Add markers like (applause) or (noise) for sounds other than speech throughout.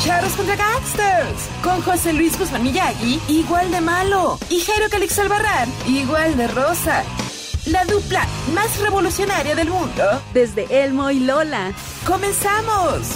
Charros contra Gangsters. Con José Luis Guzmán Miyagi, igual de malo. Y Jairo Calix Albarrán, igual de rosa. La dupla más revolucionaria del mundo. Desde Elmo y Lola. ¡Comenzamos!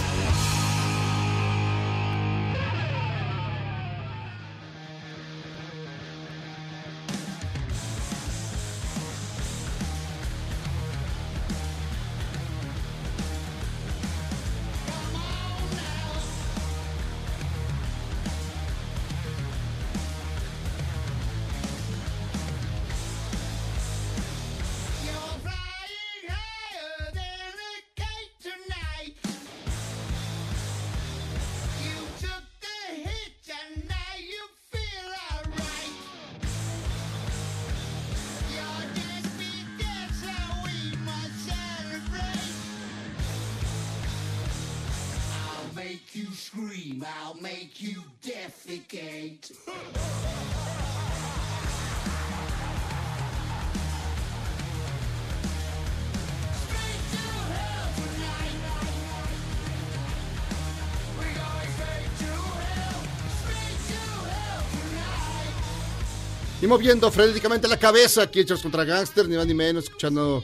Y moviendo frenéticamente la cabeza aquí hechos contra Gangster, ni más ni menos, escuchando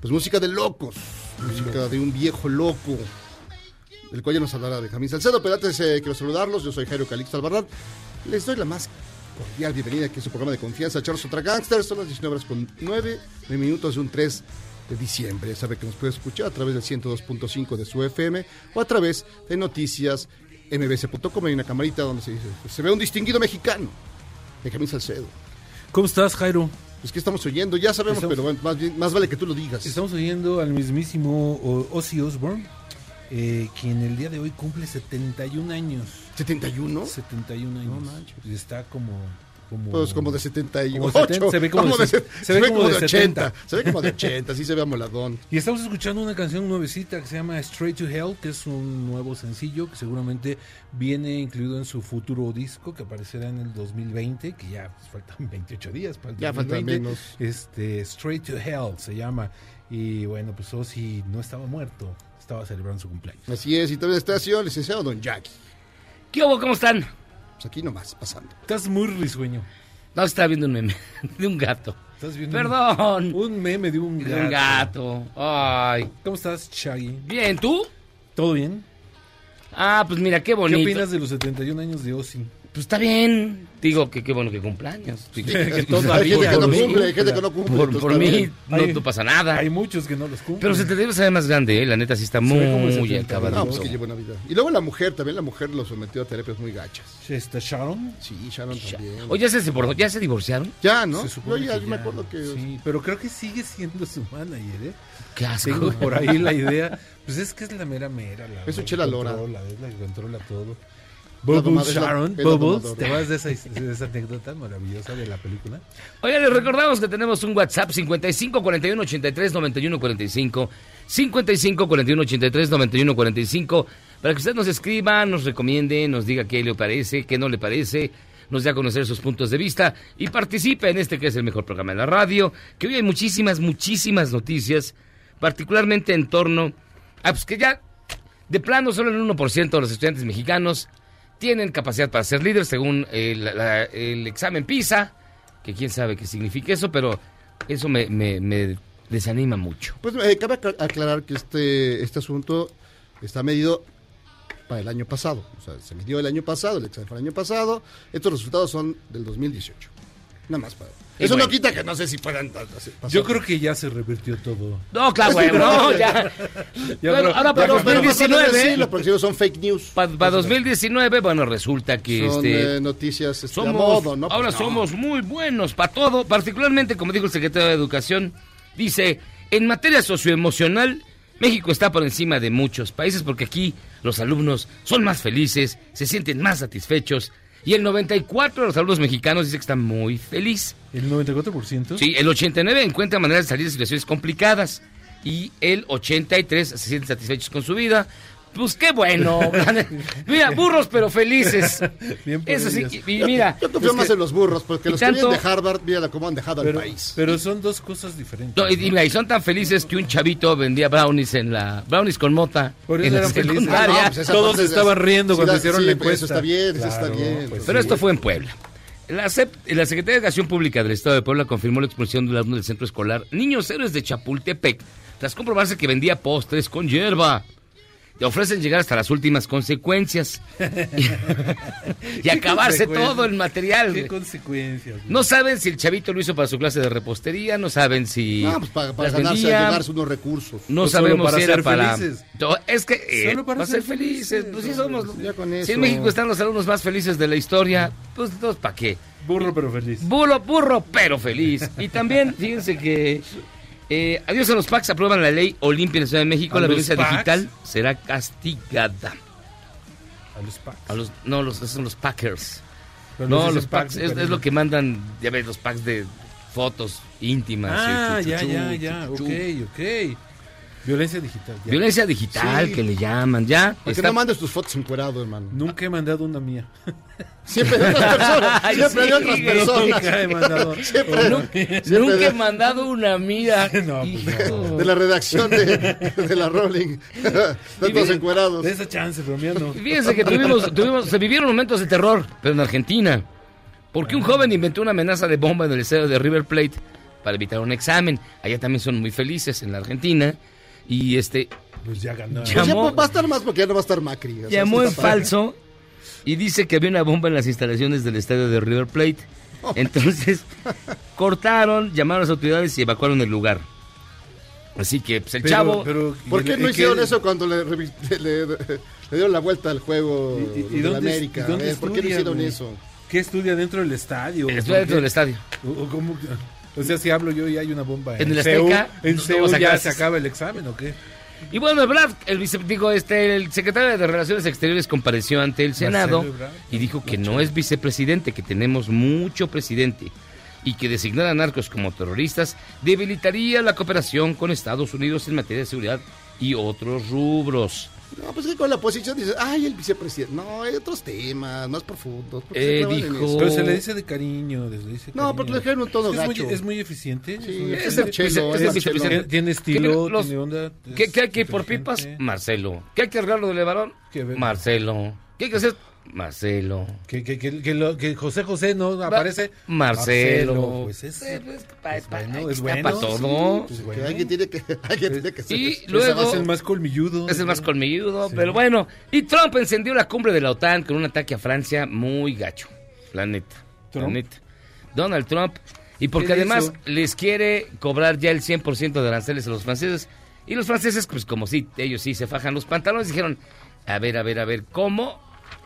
pues música de locos, música de un viejo loco, del cual ya nos hablará Benjamín Salcedo, pero antes eh, quiero saludarlos, yo soy Jairo Calixto Albarrán, les doy la más cordial bienvenida aquí a su programa de confianza, Charles contra Gangster, son las 19 horas con 9, 9 minutos de un 3 de diciembre, sabe que nos puede escuchar a través del 102.5 de su FM o a través de noticias mbc.com, hay una camarita donde se, dice, se ve un distinguido mexicano, Benjamín Salcedo. ¿Cómo estás, Jairo? Pues que estamos oyendo, ya sabemos, Estamos- pero bueno, más, bien- más vale que tú lo digas. Estamos oyendo al mismísimo Ozzy Osbourne, eh, quien el día de hoy cumple 71 años. ¿71? 71 años. Y está como... como Pues como de 78. Como 70, se ve como de se, se- se ve como de 80. 70. Se ve como de 80, sí se ve amoladón. (laughs) Y estamos escuchando una canción nuevecita que se llama Straight to Hell, que es un nuevo sencillo que seguramente viene incluido en su futuro disco que aparecerá en el 2020, que ya pues, faltan (laughs) 28 días para el Ya faltan 2020. menos. Este, Straight to Hell se llama. Y bueno, pues Ozzy no estaba muerto, estaba celebrando su cumpleaños. Así es, y también está el señor licenciado Don Jackie. ¿Qué hubo? ¿Cómo están? Pues aquí nomás, pasando. Estás muy risueño. No, estaba viendo un meme (laughs) de un gato. Estás viendo Perdón. Un, un meme de un De gato. un gato. Ay. ¿Cómo estás, Shaggy? Bien, ¿tú? ¿Todo bien? Ah, pues mira, qué bonito. ¿Qué opinas de los 71 años de Ozzy? Pues está bien. Digo que qué bueno que cumpleaños. Que Hay gente que no cumple, hay gente cumpla. que no cumple. Por, por mí no, Hay- no pasa nada. Hay muchos que no los cumplen. Pero se te debe saber más grande, ¿eh? La neta sí está muy, 70 acabado. No, pues que lleva una vida. Y luego la mujer, también la mujer lo sometió a terapias muy gachas. ¿Está Sharon? Sí, Sharon también. Oye, ¿ya se, separó? ¿ya se divorciaron? ya, ¿no? Se supone Yo ya que me acuerdo que... Sí, pero creo que sigue siendo su manager, ¿eh? Qué asco. Tengo por ahí la idea. (laughs) Pues es que es la mera mera. La, Es su la que chela lora. la que controla todo. Bubbles Sharon, Bubbles. ¿te vas de esa, de esa anécdota maravillosa de la película? Oigan, les recordamos que tenemos un WhatsApp 55 41 83 91 45 55 41 83 91 45 para que usted nos escriba, nos recomiende, nos diga qué le parece, qué no le parece, nos dé a conocer sus puntos de vista y participe en este que es el mejor programa de la radio, que hoy hay muchísimas, muchísimas noticias, particularmente en torno a pues que ya de plano solo el 1% de los estudiantes mexicanos tienen capacidad para ser líderes según el, la- el examen PISA, que quién sabe qué significa eso, pero eso me, me- me desanima mucho. Pues eh, cabe acla- aclarar que este, este asunto está medido para el año pasado. O sea, se midió el año pasado, el examen fue el año pasado. Estos resultados son del 2018. Nada más para. Eso no quita que no sé si puedan. pasar. Yo creo que ya se revirtió todo. No, claro, bueno, no, (laughs) ya. (laughs) Ya bueno, no- ahora para no- Pero, 2019, Sí, lo próximo son fake news. para 2019, bueno, resulta que Son este eh, noticias este, somos, a modo, ¿no? ahora Pues no. somos muy buenos para todo, particularmente, como dijo el secretario de Educación, dice, en materia socioemocional, México está por encima de muchos países porque aquí los alumnos son más felices, se sienten más satisfechos y el 94 de los alumnos mexicanos dice que están muy feliz. ¿El 94%? Sí, el 89 encuentra maneras de salir de situaciones complicadas y el 83 se sienten satisfechos con su vida. Pues qué bueno. mira, burros pero felices. Bien por Eso sí, ellos. y, y mira, Yo confío Es más que- en los burros, porque y los que tanto- vienen de Harvard, mira cómo han dejado Pero, al país. pero son dos cosas diferentes. no, y, ¿no? y mira, y son tan felices que un chavito vendía brownies en la brownies con mota Por en eso la eran felices. Ah, no, pues Todos estaban riendo cuando hicieron la pues encuesta. Eso está bien, eso Claro, está bien. pues Pero sí. esto fue en Puebla. La, CEP la Secretaría de Educación Pública del Estado de Puebla confirmó la expulsión de un alumno del centro escolar Niños Héroes de Chapultepec tras comprobarse que vendía postres con hierba. Le ofrecen llegar hasta las últimas consecuencias (laughs) y acabarse todo el material. ¿Qué consecuencias? güey? No saben si el chavito lo hizo para su clase de repostería, no saben si No, pues para, para ganarse, ganarse unos recursos. no solo sabemos para si era ser para. felices. Es que eh, Solo para para ser felices. felices, Pues sí somos. ya con Si en México están los alumnos más felices de la historia, pues entonces ¿para qué? Burro pero feliz. Burro, burro, pero feliz. Y también, fíjense que. Eh, adiós a los PACs, aprueban la ley Olimpia en la Ciudad de México. ¿A La violencia PACs? digital será castigada. A los packs. A los, no, los, esos son los Packers. Pero No, los packs es, lo que mandan, ya ves, los packs de fotos íntimas. Ah, y ya, ya, ya. Ok, ok. Violencia digital. ya. Violencia digital, Sí. que le llaman, ya. Porque está- no mandes tus fotos encuerado, hermano. Nunca he mandado una mía. (laughs) Siempre de otras personas. Ay, Siempre de sí, otras güey. personas. Nunca he mandado. (laughs) Siempre, Nunca, siempre nunca he de, mandado una mía. (laughs) No, pues de la redacción de, de la Rolling. Tantos encuerados. De esa chance, pero mía no. Fíjense que tuvimos, tuvimos, se vivieron momentos de terror, pero en Argentina. Porque un joven inventó una amenaza de bomba en el estadio de River Plate para evitar un examen. Allá también son muy felices en la Argentina. Y este Pues ya ganó. Ya. Pues ya llamó- va a estar más porque ya no va a estar Macri. o sea, llamó en falso y dice que había una bomba en las instalaciones del estadio de River Plate. (laughs) Entonces cortaron, llamaron a las autoridades y evacuaron el lugar. Así que pues, el Pero- chavo pero, ¿Por ¿y qué no hicieron eso cuando (laughs) le, le- le dieron la vuelta al juego ¿Y- de dónde- América? y dónde ¿Por qué no estudia, hicieron güey? eso? ¿Qué estudia dentro del estadio? estuvo ¿O dentro qué? del estadio. O, o cómo- o sea, si hablo yo y hay una bomba en, En el Azteca, en no- Seúl ya se acaba el examen o qué? Y bueno, Ebrard, el vice, digo, este, el secretario de Relaciones Exteriores compareció ante el Senado Ebrard. y dijo que no es vicepresidente, que tenemos mucho presidente y que designar a narcos como terroristas debilitaría la cooperación con Estados Unidos en materia de seguridad y otros rubros. No, pues que con la oposición dices, ay, el vicepresidente. No, hay otros temas más profundos. ¿por qué Eh, dijo-? Pero se le dice de cariño, se le dice No, cariño. porque le dijeron un tono es muy, gacho. es muy eficiente. Sí, es el chelo, es es el el Tiene- vicepresidente. Tiene estilo, Los- tiene onda. ¿Qué, qué hay que ir por pipas? Marcelo. ¿Qué hay que arreglarlo de Levarón? Que ve- Marcelo. ¿Qué hay que hacer? Marcelo. Que, que, que, que lo- que José José no aparece. Marcelo. Pues es, pues, pa- es bueno, es bueno. pa' todo. Pues Que alguien tiene que, (laughs) alguien tiene que ser. Y luego- Es el más colmilludo. Es el más colmilludo, pero bueno. Y Trump encendió la cumbre de la OTAN con un ataque a Francia muy gacho. La neta. La neta. Donald Trump. Y porque ¿Qué le además hizo? les quiere cobrar ya el 100% de aranceles a los franceses. Y los franceses, pues como sí, ellos sí se fajan los pantalones, dijeron, a ver, a ver, a ver, ¿cómo?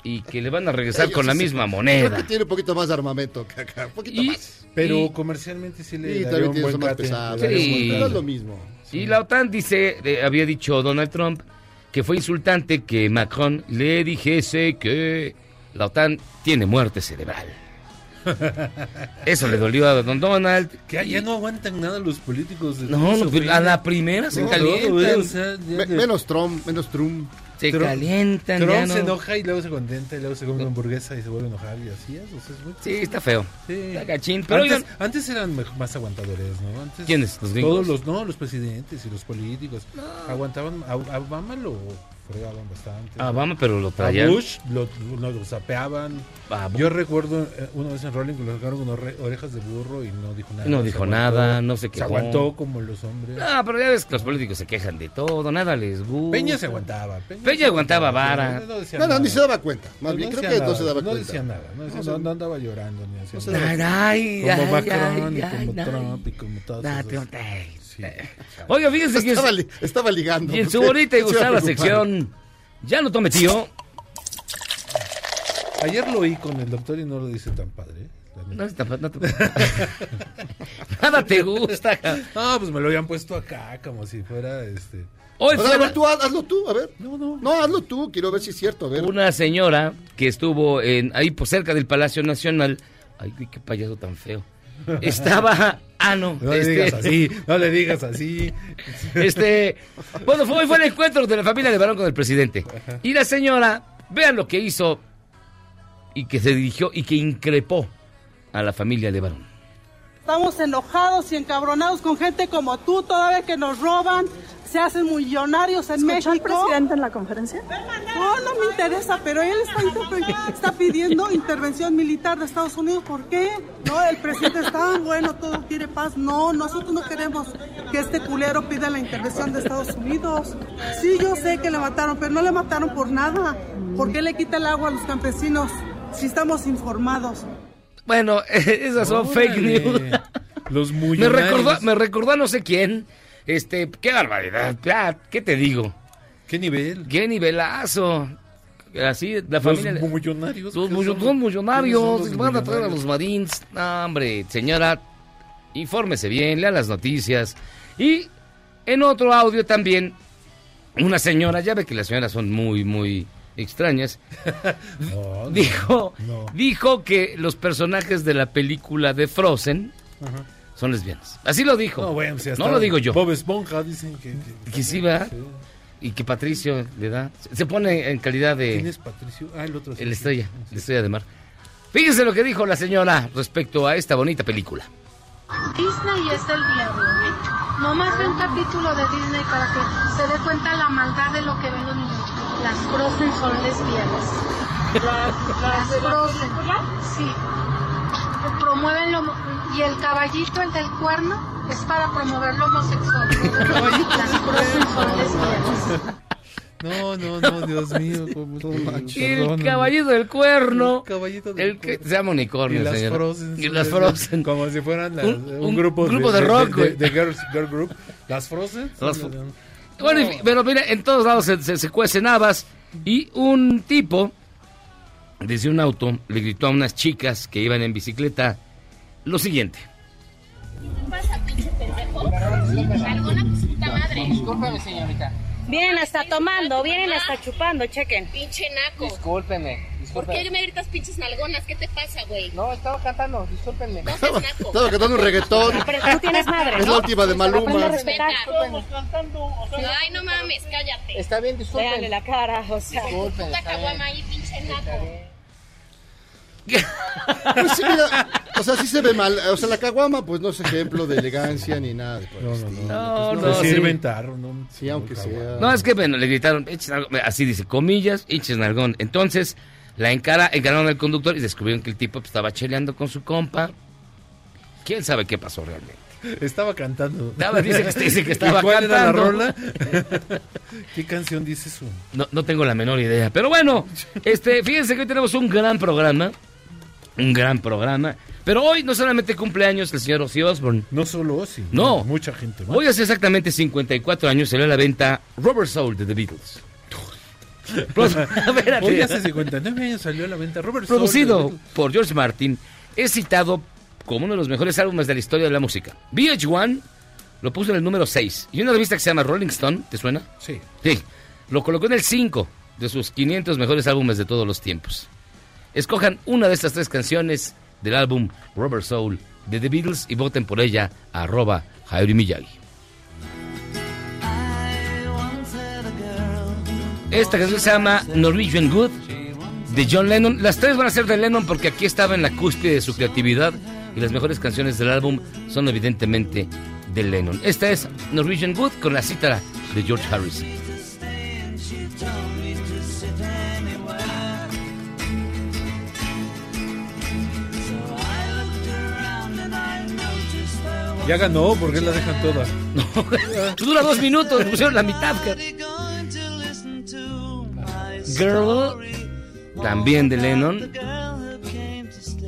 Y que le van a regresar Ellos con la sí misma Creo moneda. que tiene un poquito más de armamento que acá. Un poquito Y, más. Pero y- comercialmente sí le Y daría un buen más un Sí. buen No es lo mismo. Y la OTAN dice, eh, había dicho Donald Trump, que fue insultante que Macron le dijese que la OTAN tiene muerte cerebral. (laughs) Eso le dolió a don Donald. Que ya- no aguantan nada los políticos. de No, se a la primera se No, calientan. o sea, ya Me- de- menos Trump, menos Trump. Se Trump- calientan. ya Trump no. se enoja y luego se contenta y luego se come una hamburguesa y se vuelve a enojar y así es. o sea, es muy- Sí, está feo. Sí. Está gachín. Pero antes, oigan, antes eran más aguantadores, ¿no? Antes ¿Quiénes? ¿Los gringos? Todos los, no, los presidentes y los políticos. Aguantaban, a, a Obama lo fregaban bastante. A Obama, pero lo A traían. Bush lo, no, lo sapeaban. A Bu- Yo recuerdo eh, una vez en Rolling que lo sacaron con ore- orejas de burro y no dijo nada. No Se dijo aguantó. nada, no se Se quejó. aguantó como los hombres. No, pero ya ves que los políticos se quejan de todo, nada les gusta. Peña se aguantaba. Peña se aguantaba vara. No, decía No, no, nada. ni se daba cuenta. Más No bien, creo decía que no se nada, daba no cuenta. decía nada, no, decía- No se- no- no andaba llorando ni hacía No se nada. Ay, Como ay, Macron y como Trump y como todos Sí. Oiga, fíjense que es- Estaba, li- estaba ligando. y en su bonita y gustada sección, ya no tome tío. Ayer lo oí con el doctor y no lo dice tan padre. ¿eh? No, está- no te- (laughs) nada te gusta. No, pues me lo habían puesto acá como si fuera este. Hoy A ver, a tú, haz- hazlo tú, a ver. No, no. No, hazlo tú, quiero ver si es cierto, a ver. una señora que estuvo en, ahí por cerca del Palacio Nacional. Ay, qué payaso tan feo. Estaba. Ah, no. No le este- digas así, no le digas así. Este, bueno, fue, hoy fue el encuentro de la familia de Barón con el presidente. Y la señora, vean lo que hizo y que se dirigió y que increpó a la familia de Barón. Estamos enojados y encabronados con gente como tú, toda vez que nos roban, se hacen millonarios en ¿Escuchó México. al presidente en la conferencia? No, no me interesa, pero él está, está pidiendo intervención militar de Estados Unidos. ¿Por qué? No, el presidente está bueno, todo quiere paz. No, nosotros no queremos que este culero pida la intervención de Estados Unidos. Sí, yo sé que le mataron, pero no le mataron por nada. ¿Por qué le quita el agua a los campesinos si estamos informados? Bueno, (laughs) esas son fake Órale. news. Los Me millonarios. recordó, me recordó a no sé quién. Este, qué barbaridad. ¿qué te digo? ¿Qué nivel? Qué nivelazo. Así, la Los familia. millonarios. Los ¿qué millo- son? millonarios, ¿Quiénes son los van a traer a millonarios? los Marines. No, hombre, señora, infórmese bien, lea las noticias. Y en otro audio también, una señora, ya ve que las señoras son muy, muy extrañas, (laughs) No, no, dijo, no. dijo que los personajes de la película de Frozen Ajá. Son lesbianas. Así lo dijo. No, bueno, si hasta no lo digo yo. Bob Esponja dicen que. que- Que sí, ¿verdad? Y que Patricio le da. Se pone en calidad ¿Quién de es Patricio? Ah, el otro. sí, el sí. estrella, Sí. la estrella de mar. Fíjense lo que dijo la señora respecto a esta bonita película. Disney es el diablo. No más ve un capítulo de Disney para que se dé cuenta la maldad de lo que ven los niños. Las Frozen son lesbianas. (laughs) Las Frozen, sí. Promueven lo y el caballito, el del cuerno, es para promover lo homosexual. (laughs) Las Frozen son lesbianas. No, no, no, Dios mío. cómo te- El caballito del cuerno. El caballito del El que cuerno. se llama Y unicornio, las señora. Frozen. Y las Frozen. Como si fueran las- Un- un, un grupo, grupo de rock, de, güey. de girls, girl group. Las Frozen. Las Fro-. Bueno, pero mira, en todos lados se, se- se cuecen habas. Y un tipo, desde un auto, le gritó a unas chicas que iban en bicicleta lo siguiente. Discúlpeme, señorita. Vienen hasta tomando, vienen hasta chupando, chequen. Pinche naco. Discúlpeme, ¿Por discúlpeme. qué me gritas pinches nalgonas? ¿Qué te pasa, güey? No, estaba cantando, discúlpenme. No seas naco. Estaba cantando un reggaetón. Pero tú tienes madre, Es ¿no? la última de a Maluma. respetar. Ay, no mames, cállate. Está bien, disculpen. Véanle la cara, o sea. Puta caguama ahí, pinche naco. Pues sí, mira, o sea, sí se ve mal. O sea, la caguama, pues no es ejemplo de elegancia ni nada. de por No, no, no. Pues No, Se sí. sirven tarro, ¿no? Sí, aunque sea. No, es que bueno, le gritaron, "Eches nalgón", así dice, comillas, hinches nalgón. Entonces, la encara, encararon al conductor y descubrieron que el tipo pues, estaba cheleando con su compa. ¿Quién sabe qué pasó realmente? Estaba cantando. Estaba- dice que- dice que (laughs) estaba ¿Y cuál era la cantando. rola? (laughs) ¿Qué canción dice eso? No, no tengo la menor idea. Pero bueno, (laughs) este, fíjense que hoy tenemos un gran programa. Un gran programa. Pero hoy no solamente cumpleaños el señor Ozzy Osbourne. No solo Ozzy. No. Mucha gente más. Hoy hace exactamente 54 años salió a la venta Rubber Soul de The Beatles. Espérate. Hoy hace 59 años salió a la venta Robert Soul, (laughs) (laughs) Producido por George Martin, es citado como uno de los mejores álbumes de la historia de la música. VH1 lo puso en el número 6. Y una revista que se llama Rolling Stone, ¿te suena? Sí. Sí, lo colocó en el 5 de sus 500 mejores álbumes de todos los tiempos. Escojan una de estas tres canciones del álbum Rubber Soul de The Beatles y voten por ella a arroba Hayori Miyagi. Esta canción se llama Norwegian Good de John Lennon. Las tres van a ser de Lennon porque aquí estaba en la cúspide de su creatividad y las mejores canciones del álbum son evidentemente de Lennon. Esta es Norwegian Good con la cítara de George Harrison. Ya ganó, porque la dejan toda. (laughs) Dura dos minutos, pusieron la mitad. Girl, también de Lennon,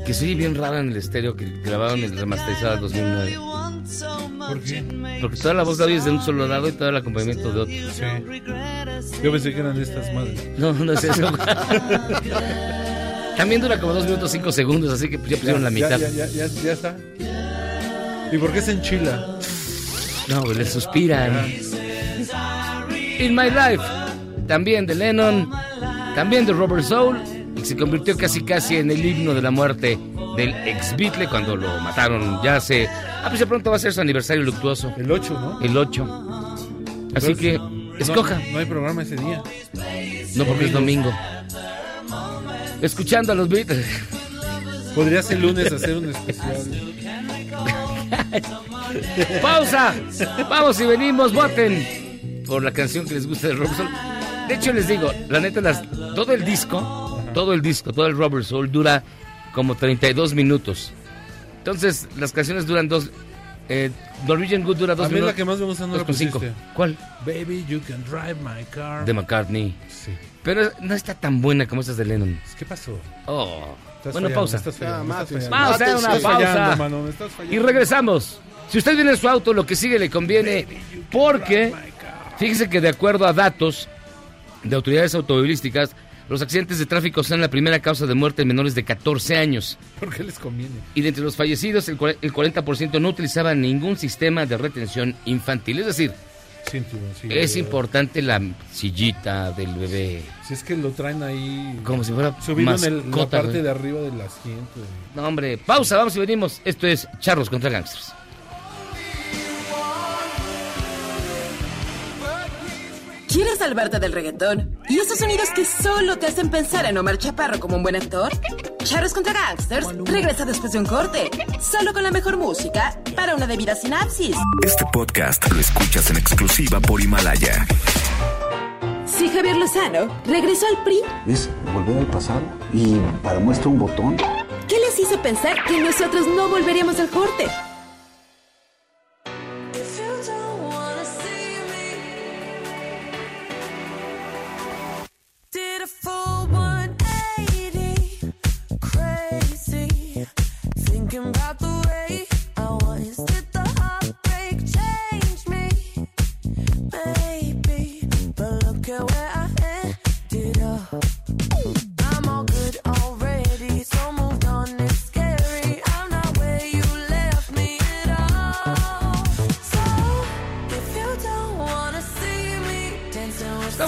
que se oye bien rara en el estéreo que grabaron el remasterizado del 2009. ¿Por qué? Porque toda la voz la oyes de un solo lado y todo el acompañamiento de otro. Sí. Yo pensé que eran de estas madres. No, no es eso. (laughs) También dura como dos minutos cinco segundos, así que ya pusieron la mitad. Ya, ya, ya, ya está. ¿Y por qué se enchila? No, le suspiran. In My Life, también de Lennon, también de Robert Soul, y se convirtió casi casi en el himno de la muerte del ex Beatle cuando lo mataron ya hace... Ah, pues de pronto va a ser su aniversario luctuoso. El 8, ¿no? El 8. Así que, No- escoja. No, hay programa ese día. No, porque es domingo. Escuchando a los Beatles. Podrías el lunes hacer un especial. (laughs) ¡Pausa! Vamos y venimos, voten por la canción que les gusta de Robert Soul. De hecho, les digo, la neta, las, todo el disco, todo el disco, todo el Robert Soul dura como 32 minutos. Entonces, las canciones duran dos. Eh, Norwegian Good dura dos A mí minutos. la que más me gusta no la cinco. ¿Cuál? Baby, you can drive my car. De McCartney. Sí. Pero no está tan buena como estas de Lennon. ¿Qué pasó? Oh. Estás bueno, fallando, pausa. estás fallando, Ya, estás mátense. fallando. Vamos a hacer una Estás pausa. fallando, mano, me estás fallando. Y regresamos. Si usted viene en su auto, lo que sigue le conviene porque fíjese que de acuerdo a datos de autoridades automovilísticas, los accidentes de tráfico son la primera causa de muerte en menores de 14 años. ¿Por qué les conviene? Y de entre los fallecidos, el 40% no utilizaba ningún sistema de retención infantil. Es decir, Sí, es importante la sillita del bebé. Si es que lo traen ahí. Como si fuera Subido en el- la parte güey. de arriba del asiento. No, hombre, pausa, vamos y venimos. Esto es Charros contra Gangsters. ¿Quieres salvarte del reggaetón? ¿Y esos sonidos que solo te hacen pensar en Omar Chaparro como un buen actor? Charros contra Gangsters regresa después de un corte, solo con la mejor música para una debida sinapsis. Este podcast lo escuchas en exclusiva por Himalaya. Si Javier Lozano regresó al PRI, Es volver al pasado y para muestra un botón. ¿qué les hizo pensar que nosotros no volveríamos al corte?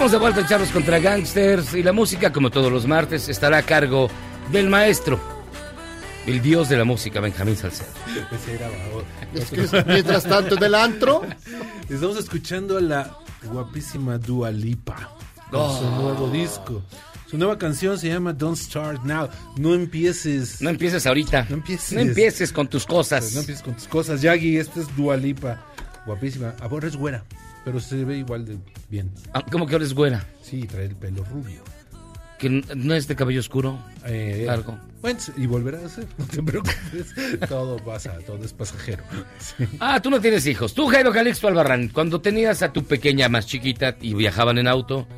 Estamos de vuelta en Charlos contra Gangsters y la música, como todos los martes, estará a cargo del maestro, el dios de la música, Benjamín Salcedo. Es que mientras tanto en el antro. Estamos escuchando a la guapísima Dua Lipa con su Oh. nuevo disco. Su nueva canción se llama Don't Start Now. No empieces. No empieces ahorita. No empieces. No empieces con tus cosas. Pues no empieces con tus cosas. Yagi, esta es Dua Lipa. Guapísima. Ahora es güera, pero se ve igual de bien. Ah, ¿Cómo que ahora es güera? Sí, trae el pelo rubio. Que no es de cabello oscuro. Eh, Largo. Bueno, y volverá a ser, (laughs) no te preocupes. todo pasa, todo es pasajero. (laughs) Sí. Ah, tú no tienes hijos. Tú, Jairo Calixto Albarrán, cuando tenías a tu pequeña más chiquita y viajaban en auto,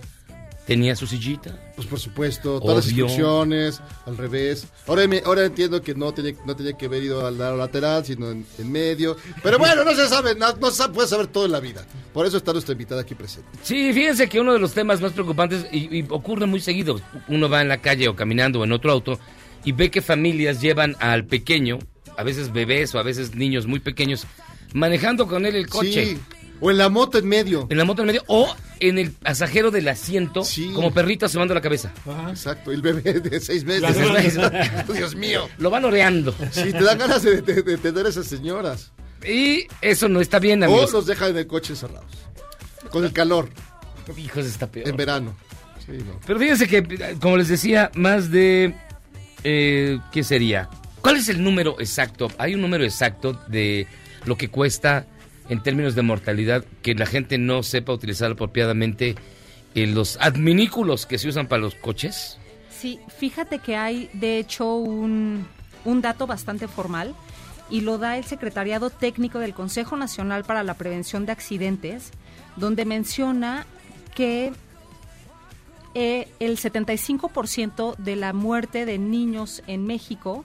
¿tenías su sillita? Pues por supuesto, todas las instrucciones, al revés. Ahora, me- ahora entiendo que no tenía, no tenía que haber ido al lado lateral, sino en, en medio. Pero (laughs) bueno, no se sabe, no, no se puede saber todo en la vida. Por eso está nuestra invitada aquí presente. Sí, fíjense que uno de los temas más preocupantes, y, y ocurre muy seguido, uno va en la calle o caminando o en otro auto y ve que familias llevan al pequeño, a veces bebés o a veces niños muy pequeños, manejando con él el coche. Sí, o en la moto en medio. En la moto en medio o en el pasajero del asiento, como perrito asomando la cabeza. Exacto, el bebé de seis meses. De seis meses. (laughs) Dios mío. Lo van oreando. Sí, te dan ganas de, de- de tener a esas señoras. Y eso no está bien, O amigos. los dejan en el coche encerrados. Con el calor. Hijos, está peor. En verano. Sí, no. Pero fíjense que, como les decía, más de... Eh, ¿Qué sería? ¿Cuál es el número exacto? Hay un número exacto de lo que cuesta en términos de mortalidad que la gente no sepa utilizar apropiadamente eh, los adminículos que se usan para los coches. Sí, fíjate que hay de hecho un, dato bastante formal y lo da el Secretariado Técnico del Consejo Nacional para la Prevención de Accidentes, donde menciona que eh, el 75% de la muerte de niños en México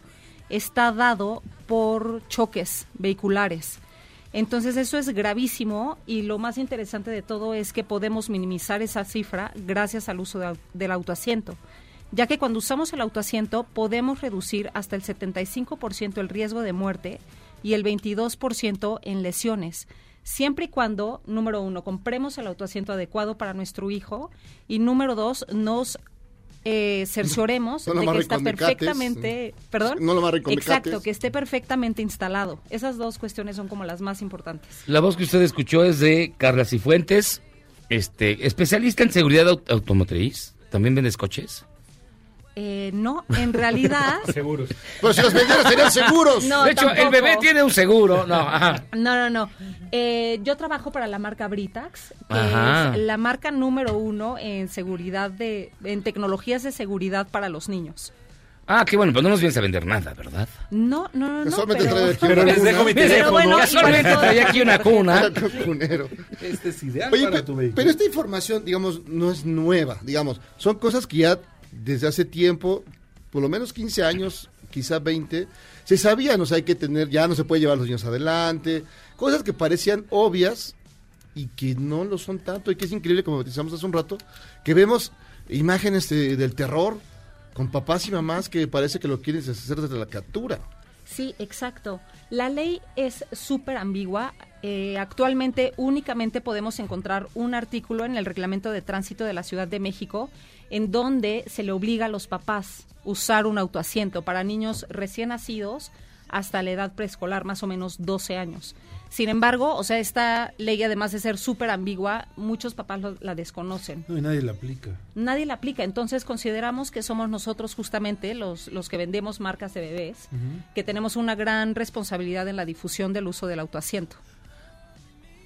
está dado por choques vehiculares. Entonces eso es gravísimo y lo más interesante de todo es que podemos minimizar esa cifra gracias al uso del autoasiento, ya que cuando usamos el autoasiento podemos reducir hasta el 75% el riesgo de muerte y el 22% en lesiones, siempre y cuando, número uno, compremos el autoasiento adecuado para nuestro hijo y número dos, nos eh, cercioremos No de que está perfectamente, perdón, No lo exacto, que esté perfectamente instalado. Esas dos cuestiones son como las más importantes. La voz que usted escuchó es de Carla Cifuentes, este, especialista en seguridad aut- automotriz. ¿También vendes coches? Eh, no, en realidad. (laughs) Seguros. Pero si los vendieras serían seguros. No, de hecho, el bebé tiene un seguro. No, (laughs) ajá. No, no, no. Eh, yo trabajo para la marca Britax, que Ajá. es la marca número uno en seguridad de, en tecnologías de seguridad para los niños. Ah, qué bueno, pero no nos vienes a vender nada, ¿verdad? No, no, no, no. Casualmente pero, trae aquí Pero una les cuna. dejo mi Pero teléfono. bueno, igual traía aquí una cuna. (laughs) Cunero. Este es ideal Oye, para tu vehículo. pero esta información, digamos, no es nueva, digamos, son cosas que ya desde hace tiempo, por lo menos 15 años, quizá 20, se sabían, o sea, hay que tener, ya no se puede llevar los niños adelante, cosas que parecían obvias y que no lo son tanto, y que es increíble, como utilizamos hace un rato, que vemos imágenes de- del terror con papás y mamás que parece que lo quieren hacer desde la captura. Sí, exacto. La ley es súper ambigua. Eh, actualmente únicamente podemos encontrar un artículo en el reglamento de tránsito de la Ciudad de México en donde se le obliga a los papás usar un autoasiento para niños recién nacidos hasta la edad preescolar, más o menos 12 años. Sin embargo, o sea, esta ley además de ser súper ambigua, muchos papás lo- la desconocen. No, y nadie la aplica. Nadie la aplica, entonces consideramos que somos nosotros justamente los, los que vendemos marcas de bebés, que tenemos una gran responsabilidad en la difusión del uso del autoasiento.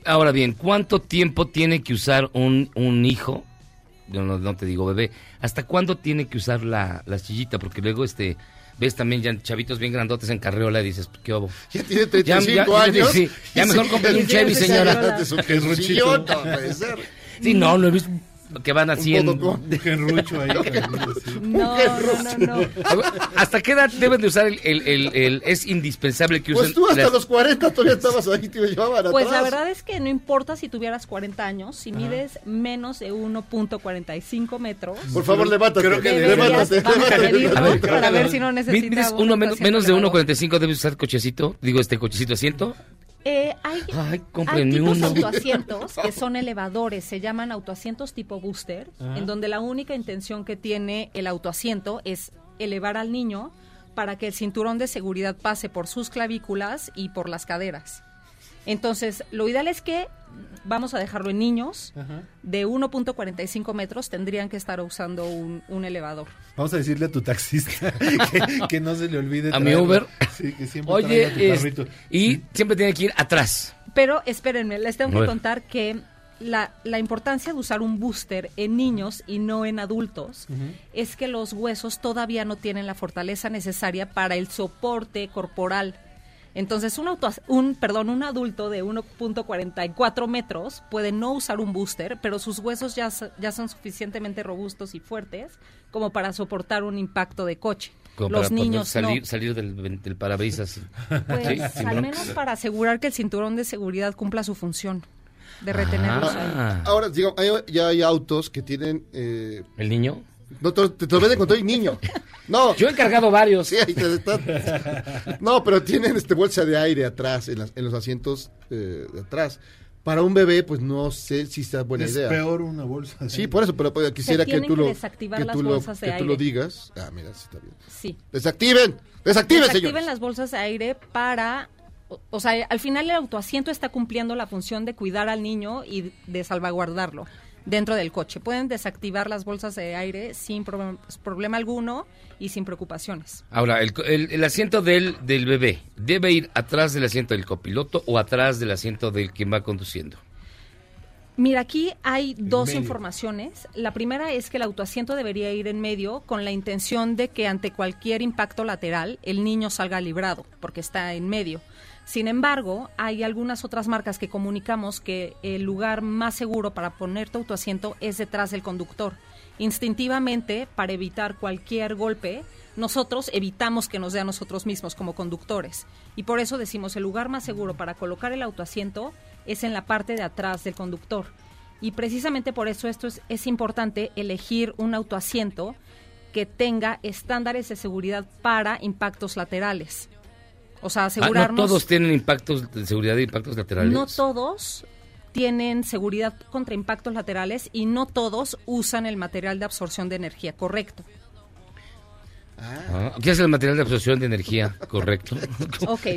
Ahora bien, ¿cuánto tiempo tiene que usar un, un hijo? Yo no, no te digo bebé. ¿Hasta cuándo tiene que usar la, la sillita? Porque luego este ves también ya chavitos bien grandotes en carriola y dices, ¿qué hubo? Ya tiene 35 ya- años. sí, ya mejor compren un Chevy, se- señora. Es sillón, no puede ser. Sí, no, lo he visto que van así en... podocón. (laughs) Genrucho ahí. No, no, no, no. ¿Hasta qué edad deben de usar el... el- el- el- es indispensable que usen... Pues tú hasta las- los 40 todavía estabas ahí, te llevaban Pues la atrás. verdad es que no importa si tuvieras 40 años, si mides menos de 1.45 metros, Por favor, levántate. Creo que deberías, levántate, vamos a levántate. medirlo A ver, para ver si no necesitas mides un uno men- autoasiento menos de elevador. 1.45 debes usar cochecito, digo este cochecito asiento. Eh, hay, Ay, hay tipos uno. autoasientos que son (laughs) elevadores, se llaman autoasientos tipo booster, en donde la única intención que tiene el autoasiento es elevar al niño para que el cinturón de seguridad pase por sus clavículas y por las caderas. Entonces, lo ideal es que vamos a dejarlo en niños Ajá. de 1.45 metros, tendrían que estar usando un, un elevador. Vamos a decirle a tu taxista (laughs) que, que no se le olvide. A mi. Uber. Sí, que siempre Oye, traiga tu es- carrito. y siempre tiene que ir atrás. Pero espérenme, les tengo que contar que la, la importancia de usar un booster en niños y no en adultos es que los huesos todavía no tienen la fortaleza necesaria para el soporte corporal. Entonces, un, auto, un, perdón, un adulto de 1.44 metros puede no usar un booster, pero sus huesos ya, ya son suficientemente robustos y fuertes como para soportar un impacto de coche. Como los para niños no. salir, salir del, del parabrisas. (laughs) Pues Sí, al menos para asegurar que el cinturón de seguridad cumpla su función de retenerlos ahí. Ah, Ahora, digo, hay- ya hay autos que tienen... Eh, ¿El niño? No, te, te lo venden con todo y niño. No, Yo he encargado varios. sí, ahí te están. No, pero tienen este bolsa de aire atrás, en, las- en los asientos eh, de atrás. Para un bebé, pues no sé si está buena es idea. peor una bolsa. de- Sí, por eso, pero pues, quisiera que tú que lo desactivar que las tú lo, que tú lo aire. digas. Ah, mira, sí está bien. Sí. Desactiven, desactiven, Desactiven señores. las bolsas de aire para... o- O sea, al final el autoasiento está cumpliendo la función de cuidar al niño y de salvaguardarlo dentro del coche. Pueden desactivar las bolsas de aire sin prob- problema alguno y sin preocupaciones. Ahora, el, el- el asiento del, del bebé, ¿debe ir atrás del asiento del copiloto o atrás del asiento del quien va conduciendo? Mira, aquí hay dos medio. informaciones. La primera es que el autoasiento debería ir en medio con la intención de que ante cualquier impacto lateral el niño salga librado, porque está en medio. Sin embargo, hay algunas otras marcas que comunicamos que el lugar más seguro para poner tu autoasiento es detrás del conductor. Instintivamente, para evitar cualquier golpe, nosotros evitamos que nos dé a nosotros mismos como conductores. Y por eso decimos el lugar más seguro para colocar el autoasiento es en la parte de atrás del conductor. Y precisamente por eso esto es, es importante elegir un autoasiento que tenga estándares de seguridad para impactos laterales. O sea, Ah, asegurarnos... no todos tienen impactos de seguridad y impactos laterales. No todos tienen seguridad contra impactos laterales y no todos usan el material de absorción de energía correcto. Ah, ¿Qué es el material de absorción de energía? Correcto. (laughs) Ok,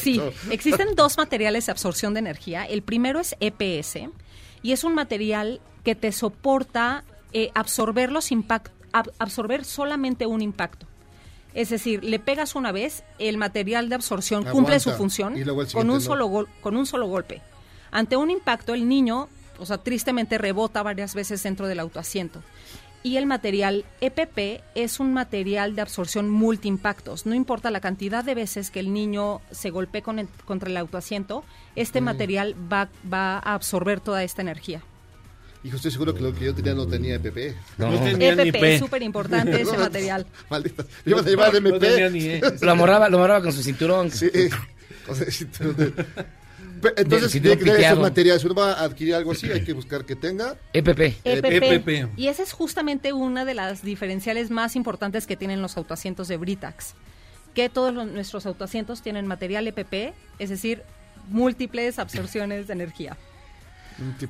sí, existen dos materiales de absorción de energía. El primero es EPS y es un material que te soporta eh, absorber los impact- ab- absorber solamente un impacto. Es decir, le pegas una vez, el material de absorción cumple su función con un solo gol- con un solo golpe. Ante un impacto, el niño, o sea, tristemente rebota varias veces dentro del autoasiento. Y el material EPP es un material de absorción multiimpactos. No importa la cantidad de veces que el niño se golpee con el- contra el autoasiento, este Mm. material va, va a absorber toda esta energía. Hijo, estoy seguro que lo que yo tenía no tenía EPP. No. No tenía ni EPP P. es súper importante ese (laughs) material. Maldita. Ibas a llevar No MP. tenía ni E. (laughs) Lo amarraba con su cinturón. Sí. Cinturón de- Pe- Entonces, de, cinturón de esos materiales, uno va a adquirir algo así, hay que buscar que tenga. EPP. EPP. Y esa es justamente una de las diferenciales más importantes que tienen los autoasientos de Britax. Que todos los- nuestros autoasientos tienen material EPP, es decir, múltiples absorciones de energía.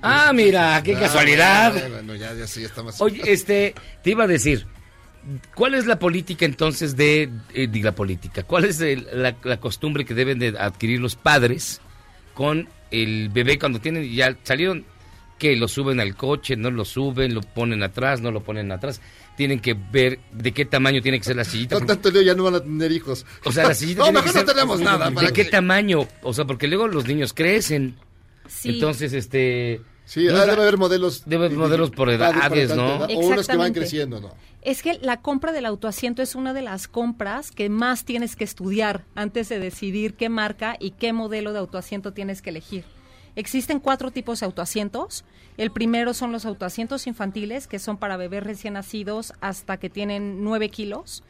Ah, mira, qué Ah, casualidad. bueno, bueno, ya, ya sí, ya está más. Oye, este, te iba a decir, ¿cuál es la política entonces de, eh, de la política? ¿Cuál es el- la, la costumbre que deben de adquirir los padres con el bebé cuando tienen, ya salieron, que lo suben al coche, no lo suben, lo ponen atrás, no lo ponen atrás? Tienen que ver de qué tamaño tiene que ser la sillita. Porque- tanto ya no van a tener hijos. o sea, la sillita (laughs) no, mejor no ser- tenemos (laughs) nada. ¿De ¿para qué qué? tamaño? O sea, porque luego los niños crecen. Sí. Entonces, este... Sí, no ah, es la- debe haber modelos. Debe haber modelos por de- edades, ¿no? O unos que van creciendo, ¿no? Es que la compra del autoasiento es una de las compras que más tienes que estudiar antes de decidir qué marca y qué modelo de autoasiento tienes que elegir. Existen cuatro tipos de autoasientos. El primero son los autoasientos infantiles, que son para bebés recién nacidos hasta que tienen 9 kilos.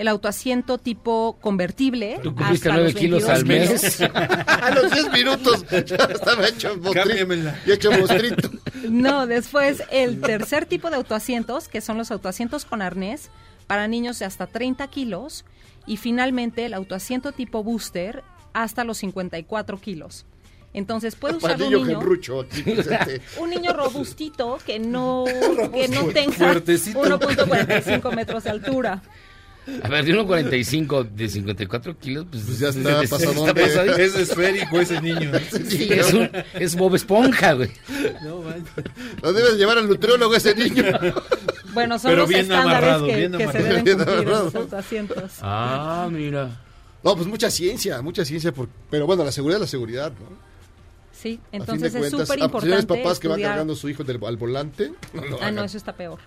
El autoasiento tipo convertible. ¿Tú cumpliste hasta nueve los kilos 22 al mes? kilos. (laughs) (laughs) A los 10 minutos (laughs) ya estaba hecho mostrito. Y hecho mostrito. No, después el tercer tipo de autoasientos, que son los autoasientos con arnés para niños de hasta 30 kilos. Y finalmente el autoasiento tipo booster hasta los 54 kilos. Entonces puede usar un niño, Genrucho, aquí presente. un niño robustito que no, que no tenga Fuertecito. 1.45 metros de altura. A ver, de 1.45 de 54 kilos, pues, ya está está pasadón de- pasadito. Es esférico ese niño. (laughs) Sí, es, un- es Bob Esponja, güey. No, man. Lo debes llevar al nutriólogo ese niño. Bueno, son Pero los bien estándares amarrado, que, bien que se amarrado. deben Bien cumplir en los autoasientos. Ah, mira. No, pues mucha ciencia, mucha ciencia. Por... Pero bueno, la seguridad es la seguridad, ¿no? Sí, entonces es súper importante señores papás que van estudiar- cargando a su hijo del- al volante. No Ah, no, eso está peor.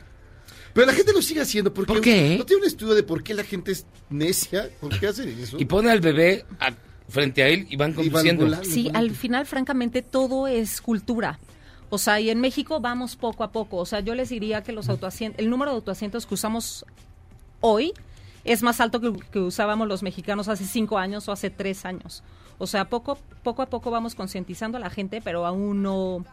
Pero la gente lo sigue haciendo. Porque ¿Por qué? ¿No tiene un estudio de por qué la gente es necia? ¿Por qué hacen eso? Y pone al bebé a- frente a él y van conduciendo. volando. Sí, al final, francamente, todo es cultura. O sea, y en México vamos poco a poco. O sea, yo les diría que los autoasientos, el número de autoasientos que usamos hoy es más alto que, que usábamos los mexicanos hace cinco años o hace tres años. O sea, poco, poco a poco vamos concientizando a la gente, pero aún no,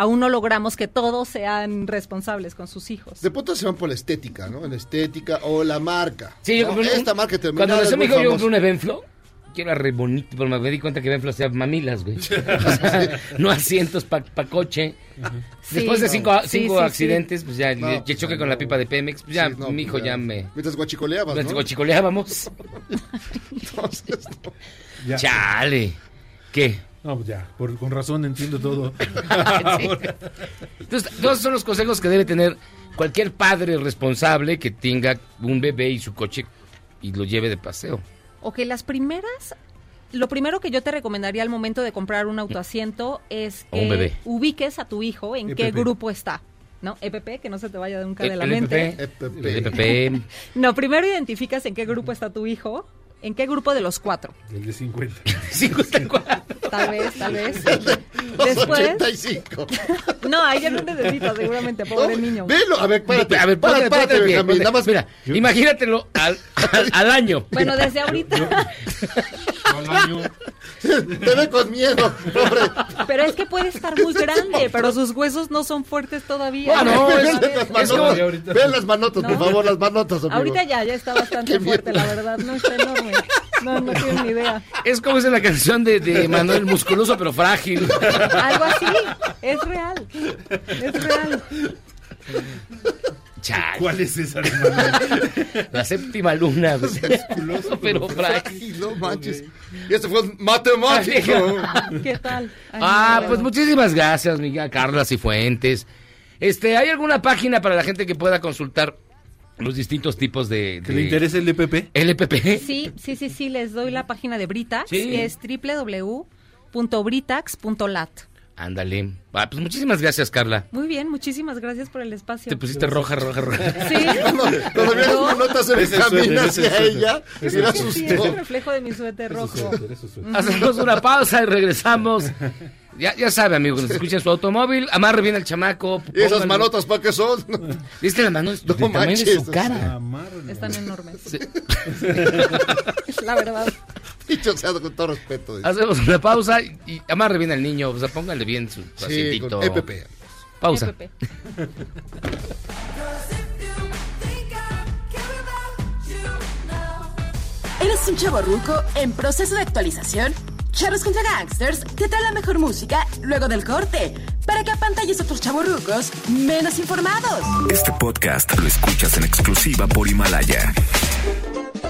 aún no logramos que todos sean responsables con sus hijos. De pronto se van por la estética, ¿no? En la estética o la marca. Sí, yo ¿no? compré un- Esta marca terminada Cuando nació mi hijo, yo compré un Evenflo. Que era re bonito, pero me di cuenta que Evenflo hacía mamilas, güey. (laughs) (laughs) O sea, no asientos para coche. Después de cinco, no. Sí, cinco sí, sí. accidentes, pues ya, No, le- ya choque con la pipa de Pemex, pues ya Sí, no, mi hijo ya. ya, me... Mientras guachicoleabas, Mientras ¿no? guachicoleábamos. (laughs) Entonces, no. Ya. Chale. ¿Qué? No, pues ya, por, con razón entiendo todo. (laughs) Sí. Entonces, todos son los consejos que debe tener cualquier padre responsable que tenga un bebé y su coche y lo lleve de paseo. Ok, las primeras lo primero que yo te recomendaría al momento de comprar un autoasiento es O un que bebé. ubiques a tu hijo en qué EPP. grupo está. ¿No? EPP, que no se te vaya nunca de la mente. EPP, el EPP. No, primero identificas en qué grupo está tu hijo, en qué grupo de los cuatro. El de 50. (laughs) Tal vez, tal vez. (laughs) Los Después, 85. (laughs) no, ahí ya no necesitas seguramente, pobre niño. Velo, a ver, párate. A ver, párate, párate, párate, párate. nada más. Mira, imagínatelo al, al, al año. Bueno, desde ahorita. (laughs) Te ve con miedo, pobre. Pero es que puede estar muy (laughs) grande, pero sus huesos no son fuertes todavía. Ah, no, A es- ver, las manotas. Vean las manotas, por favor, las manotas, amigo. Ahorita ya, ya está (laughs) bastante fuerte, la verdad. No está enorme. No, no tienen ni idea. Es como es en la canción de, de Manuel Musculoso pero frágil. Algo así. Es real. Es real. Chale. ¿Cuál es esa? (laughs) La séptima luna. (laughs) Musculoso pero frágil. No manches. Y este fue matemático. (laughs) ¿Qué tal? Ay, Ah, no, pues muchísimas gracias, Miguel Carla Cifuentes. Este, ¿hay alguna página para la gente que pueda consultar los distintos tipos de... ¿Que de- le interesa el EPP? LPP? Sí, sí, sí, sí, les doy la página de Britax, Sí. que es www.britax.lat. Ándale. Ah, pues muchísimas gracias, Carla. Muy bien, muchísimas gracias por el espacio. Te pusiste roja, roja, roja. Sí. Vieron (laughs) No. suéter, camina ese es hacia suéter. ella es el reflejo de mi suéter rojo. Hacemos una pausa y regresamos. (laughs) Ya, ya sabe, amigo, que nos escucha en su automóvil. Amarre bien al chamaco. ¿Y esas manotas para qué son? ¿Viste las manos? No tamaño de manches. su cara. Están enormes. Sí. (laughs) La verdad. Dicho sea con todo respeto. Hacemos una pausa y, y amarre bien al niño. O sea, póngale bien su Sí, asientito. con EPP. Pausa. EPP. ¿Eres un chavo ruco en proceso de actualización? Charros contra Gangsters te trae la mejor música luego del corte para que apantalles a otros chavorrucos menos informados. Este podcast lo escuchas en exclusiva por Himalaya.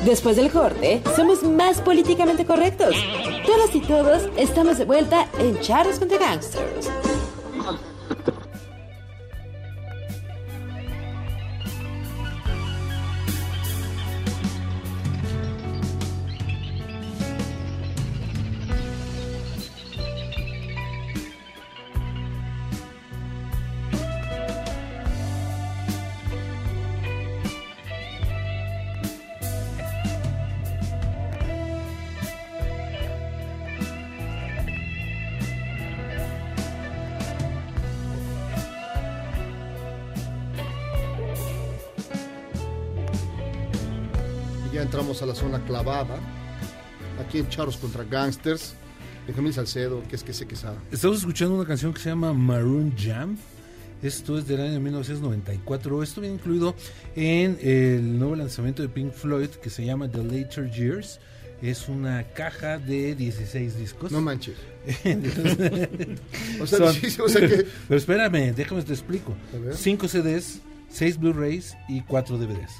Después del corte, somos más políticamente correctos. Todas y todos estamos de vuelta en Charros contra Gangsters. La zona clavada. Aquí en Charros contra Gangsters. Benjamín Salcedo, que es que sé que sabe. Estamos escuchando una canción que se llama Maroon Jam. Esto es del año 1994. Esto viene incluido en el nuevo lanzamiento de Pink Floyd que se llama The Later Years. Es una caja de 16 discos. No manches. o (laughs) O sea, sí, o sea que- Pero espérame, déjame te explico. A ver. 5 CDs, 6 Blu-rays y 4 DVDs.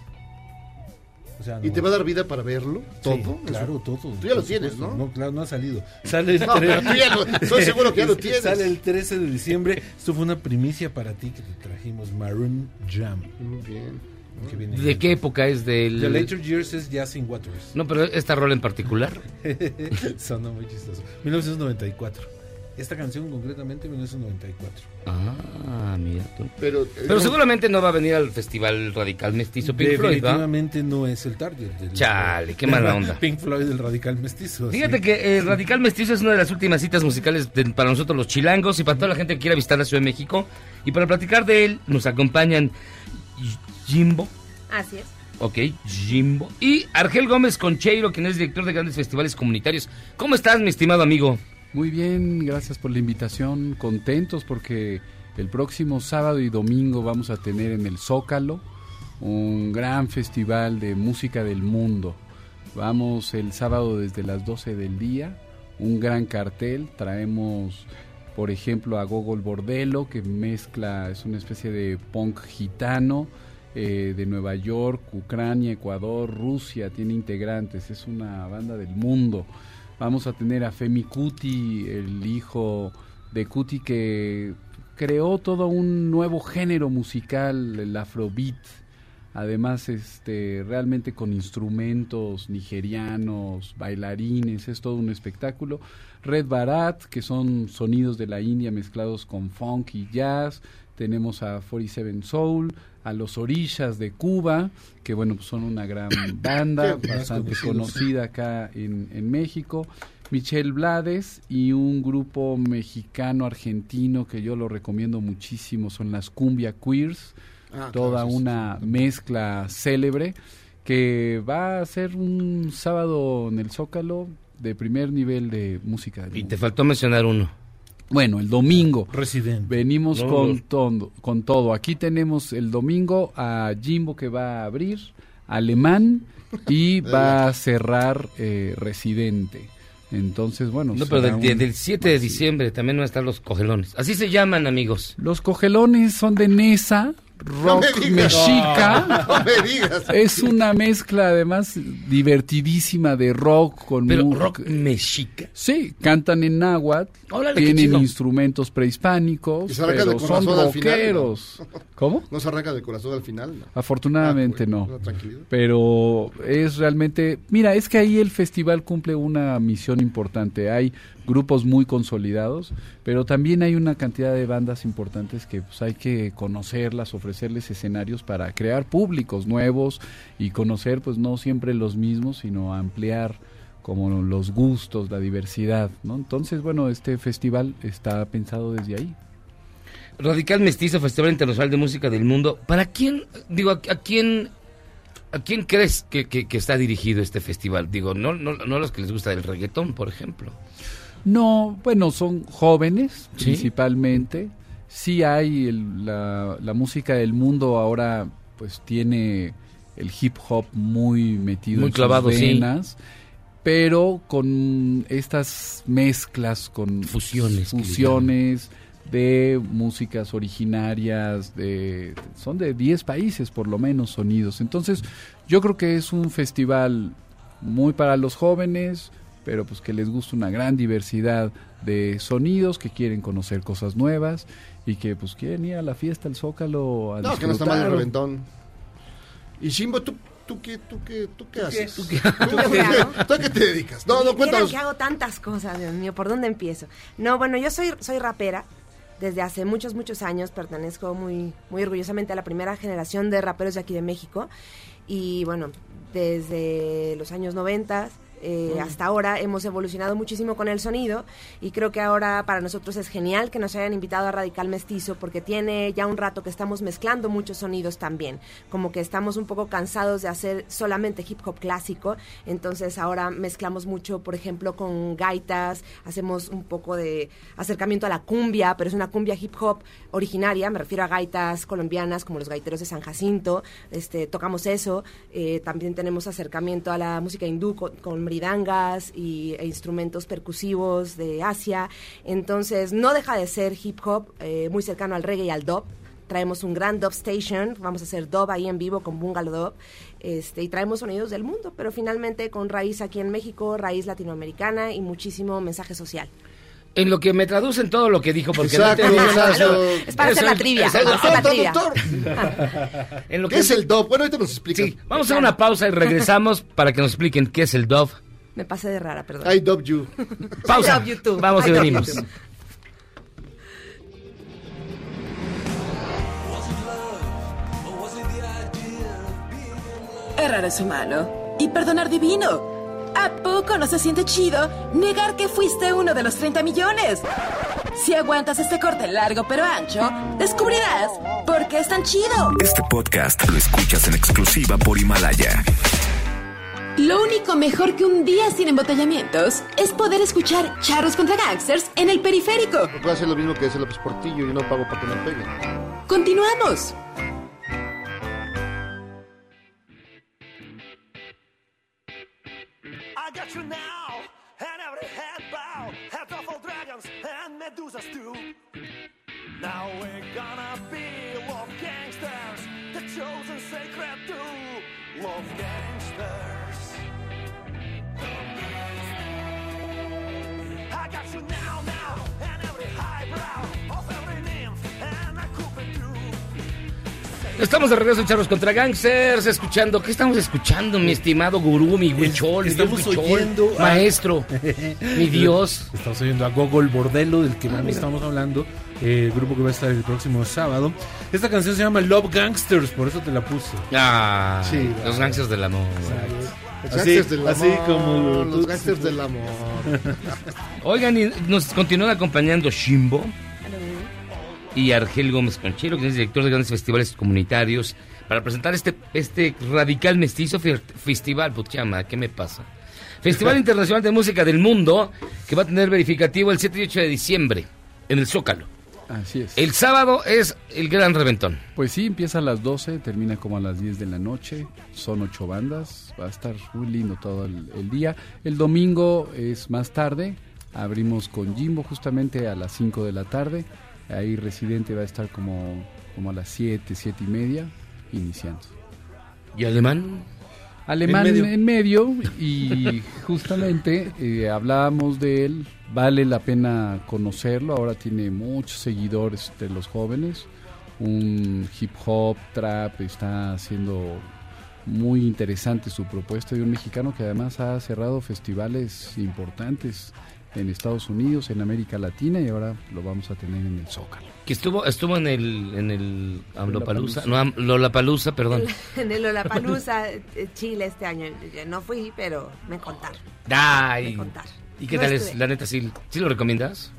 O sea, ¿Y no- te va a dar vida para verlo? ¿Todo? Sí, claro, todo. Tú ya lo tienes, supuesto. ¿no? No, claro, no ha salido. Sale el No, pero tú ya lo- estoy seguro que ya lo (laughs) tienes. Sale el 13 de diciembre. Esto fue una primicia para ti que te trajimos Maroon Jam. Muy bien. que viene ¿De qué época es del...? The Later Years es Jazz in Waters. No, pero esta rola en particular. (laughs) Sonó muy chistoso. 1994. Esta canción concretamente 1994. Ah, mira tú. Pero, Pero seguramente no va a venir al Festival Radical Mestizo Pink Floyd, ¿va? Definitivamente no es el target. del- Chale, qué mala onda. (laughs) Pink Floyd del Radical Mestizo. Fíjate sí. que el Radical Mestizo es una de las últimas citas musicales de- para nosotros los chilangos y para toda la gente que quiera visitar la Ciudad de México. Y para platicar de él nos acompañan Jimbo, Así es. ok, Jimbo, y Argel Gómez Concheiro, quien es director de grandes festivales comunitarios. ¿Cómo estás, mi estimado amigo? Muy bien, gracias por la invitación. Contentos porque el próximo sábado y domingo vamos a tener en el Zócalo un gran festival de música del mundo. Vamos el sábado desde las 12 del día, un gran cartel. Traemos, por ejemplo, a Gogol Bordello, que mezcla, es una especie de punk gitano eh, de Nueva York, Ucrania, Ecuador, Rusia, tiene integrantes, es una banda del mundo. Vamos a tener a Femi Kuti, el hijo de Kuti que creó todo un nuevo género musical, el afrobeat. además este realmente con instrumentos nigerianos, bailarines, es todo un espectáculo. Red Barat, que son sonidos de la India mezclados con funk y jazz. Tenemos a 47 Soul, a los Orishas de Cuba, que bueno, pues son una gran (coughs) banda, bastante conocida acá en, en México. Michelle Blades y un grupo mexicano-argentino que yo lo recomiendo muchísimo son las Cumbia Queers, Ah, toda claro, sí, sí, una mezcla célebre que va a ser un sábado en el Zócalo de primer nivel de música. del Y mundo. te faltó mencionar uno. Bueno, el domingo. Resident. Venimos No, con, no. todo, con todo. Aquí tenemos el domingo a Jimbo que va a abrir, Alemán y (laughs) va a cerrar eh, Residente. Entonces, bueno. No, pero del, un- del 7 de diciembre también van a estar los cogelones. Así se llaman, amigos. Los cogelones son de Nesa, rock me mexica. No me digas. Es una mezcla además divertidísima de rock con Pero rock mexica. Sí, cantan en náhuatl, Órale, tienen instrumentos prehispánicos, Y se arranca pero de son corazón al final, rockeros. ¿Cómo? No se arranca de corazón al final. ¿no? Afortunadamente Ah, bueno, no. Pero es realmente, mira, es que ahí el festival cumple una misión importante. Hay grupos muy consolidados, pero también hay una cantidad de bandas importantes que pues, hay que conocerlas, ofrecerles escenarios para crear públicos nuevos y conocer pues no siempre los mismos, sino ampliar como los gustos, la diversidad, ¿no? Entonces, bueno, este festival está pensado desde ahí. Radical Mestizo, Festival Internacional de Música del Mundo. ¿Para quién, digo, a, a quién, a quién crees que, que- que está dirigido este festival? Digo, no, no, no a los que les gusta el reggaetón, por ejemplo. No, bueno, son jóvenes ¿Sí? principalmente. Sí hay el- la, la música del mundo ahora, pues tiene el hip hop muy metido Muy en clavado, sus sí. pero con estas mezclas, con Fusiones, fusiones de músicas originarias de son de 10 países por lo menos sonidos. Entonces, yo creo que es un festival muy para los jóvenes, pero pues que les gusta una gran diversidad de sonidos, que quieren conocer cosas nuevas y que pues quieren ir a la fiesta, al Zócalo, a No, que no está mal el reventón. Y Shimbo, ¿tú, tú, qué, tú, qué, tú qué haces? ¿Tú qué- (laughs) ¿Tú, qué, ¿Tú a qué te dedicas? No, no, cuéntanos. que hago tantas cosas, Dios mío, ¿por dónde empiezo? No, bueno, yo soy, soy rapera. Desde hace muchos, muchos años pertenezco muy, muy orgullosamente a la primera generación de raperos de aquí de México. Y bueno, desde los años 90 eh, Mm. hasta ahora hemos evolucionado muchísimo con el sonido y creo que ahora para nosotros es genial que nos hayan invitado a Radical Mestizo porque tiene ya un rato que estamos mezclando muchos sonidos también, como que estamos un poco cansados de hacer solamente hip hop clásico, entonces ahora mezclamos mucho, por ejemplo, con gaitas, hacemos un poco de acercamiento a la cumbia, pero es una cumbia hip hop originaria, me refiero a gaitas colombianas como los gaiteros de San Jacinto, este, tocamos eso, eh, también tenemos acercamiento a la música hindú con, con y, e instrumentos percusivos de Asia, entonces no deja de ser hip hop eh, muy cercano al reggae y al dub, traemos un gran dub station, vamos a hacer dub ahí en vivo con Bungalow Dub, este, y traemos sonidos del mundo, pero finalmente con raíz aquí en México, raíz latinoamericana y muchísimo mensaje social. En lo que me traducen todo lo que dijo, porque Exacto, no exacto. Es para hacer la trivia, Eso es- para hacer la Doctor, trivia. doctor. (laughs) En lo ¿Qué que es el DOP? Bueno, ahorita nos explica. Sí, vamos a hacer una pausa y regresamos (laughs) para que nos expliquen qué es el Dove. Me pasé de rara, perdón. I dub you. (laughs) Pausa. I love you too. Vamos y I venimos. Errar es humano y perdonar divino. ¿A poco no se siente chido negar que fuiste uno de los 30 millones? Si aguantas este corte largo pero ancho, descubrirás por qué es tan chido. Este podcast lo escuchas en exclusiva por Himalaya. Lo único mejor que un día sin embotellamientos es poder escuchar charros contra gangsters en el periférico. Puedo hacer lo mismo que hace López Portillo y no pago para que me peguen. Continuamos. Estamos de regreso en Charros contra Gangsters, escuchando. ¿Qué estamos escuchando, mi estimado gurú, mi huichol, mi Estamos huichol, oyendo a- maestro, (laughs) mi Dios? Estamos oyendo a Gogol Bordello, del que más estamos hablando, eh, el grupo que va a estar el próximo sábado. Esta canción se llama Love Gangsters, por eso te la puse. Ah, Sí, los gangsters del amor. Los Así, gangsters del así como los gangsters del amor. (laughs) Oigan, y nos continúan acompañando Shimbo y Argel Gómez Conchero, que es director de grandes festivales comunitarios, para presentar este, este radical mestizo fe- festival. Puchama, ¿qué me pasa? Festival (laughs) Internacional de Música del Mundo, que va a tener verificativo el 7 y 8 de diciembre en el Zócalo. Así es. El sábado es el gran reventón. Pues sí, empieza a las 12, termina como a las 10 de la noche. Son ocho bandas, va a estar muy lindo todo el, el día. El domingo es más tarde, abrimos con Jimbo justamente a las 5 de la tarde. Ahí Residente va a estar como, como a las 7, 7 y media, iniciando. ¿Y Alemán? Alemán En en medio. y justamente eh, hablábamos de él, vale la pena conocerlo, ahora tiene muchos seguidores de los jóvenes, un hip hop, trap, está haciendo muy interesante su propuesta y un mexicano que además ha cerrado festivales importantes en Estados Unidos, en América Latina y ahora lo vamos a tener en el Zócalo. Que estuvo, estuvo en el, en el Amlopalusa, no, Am- Lollapalooza, perdón. (laughs) En el Lollapalooza, eh, Chile este año. Yo no fui, pero me contaron. Ay, Me contaron. ¿y qué No tal es? La neta, ¿sí, ¿sí lo recomiendas?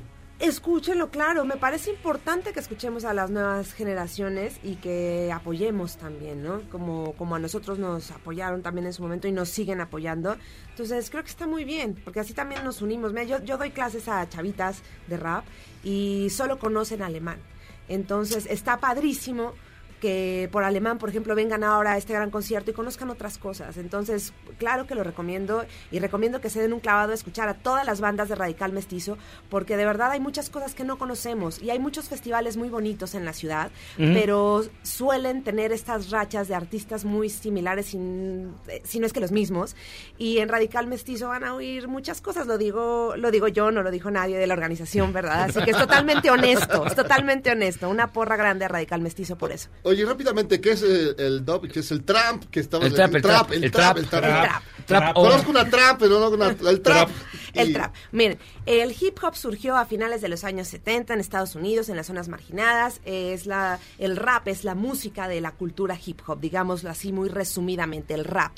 Escúchenlo, claro. Me parece importante que escuchemos a las nuevas generaciones y que apoyemos también, ¿no? Como, como a nosotros nos apoyaron también en su momento y nos siguen apoyando. Entonces, creo que está muy bien, porque así también nos unimos. Mira, yo, yo doy clases a chavitas de rap y solo conocen alemán. Entonces, está padrísimo que por alemán, por ejemplo, vengan ahora a este gran concierto y conozcan otras cosas. Entonces, claro que lo recomiendo y recomiendo que se den un clavado a escuchar a todas las bandas de Radical Mestizo, porque de verdad hay muchas cosas que no conocemos y hay muchos festivales muy bonitos en la ciudad, pero suelen tener estas rachas de artistas muy similares, sin- eh, si no es que los mismos. Y en Radical Mestizo van a oír muchas cosas, lo digo, lo digo yo, no lo dijo nadie de la organización, ¿verdad? Así que es totalmente honesto, es totalmente honesto. Una porra grande a Radical Mestizo por eso. Oye, rápidamente, ¿qué es el, el dub? ¿Qué es el tramp? Que estaba El trap, el trap, el trap, trap, el trap. el trap. Trap. Conozco una trap, pero no una, el trap. El Y- trap. Miren, el hip hop surgió a finales de los años 70 en Estados Unidos, en las zonas marginadas. Es la, el rap es la música de la cultura hip hop, digámoslo así muy resumidamente, el rap.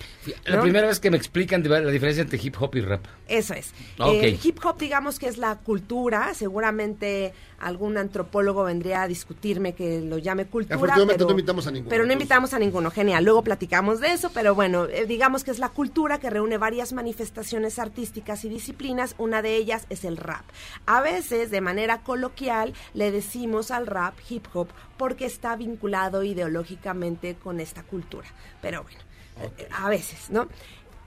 La primera vez que me explican la diferencia entre hip hop y rap. Eso es. El hip hop, digamos que es la cultura. Seguramente algún antropólogo vendría a discutirme que lo llame cultura. Afortunadamente pero, no invitamos a ninguno. Pero no invitamos a ninguno. Genial. Luego platicamos de eso. Pero bueno, eh, digamos que es la cultura que reúne varias manifestaciones artísticas y disciplinas. Una de ellas es el rap. A veces, de manera coloquial, le decimos al rap hip hop porque está vinculado ideológicamente con esta cultura. Pero bueno, eh, a veces, ¿no?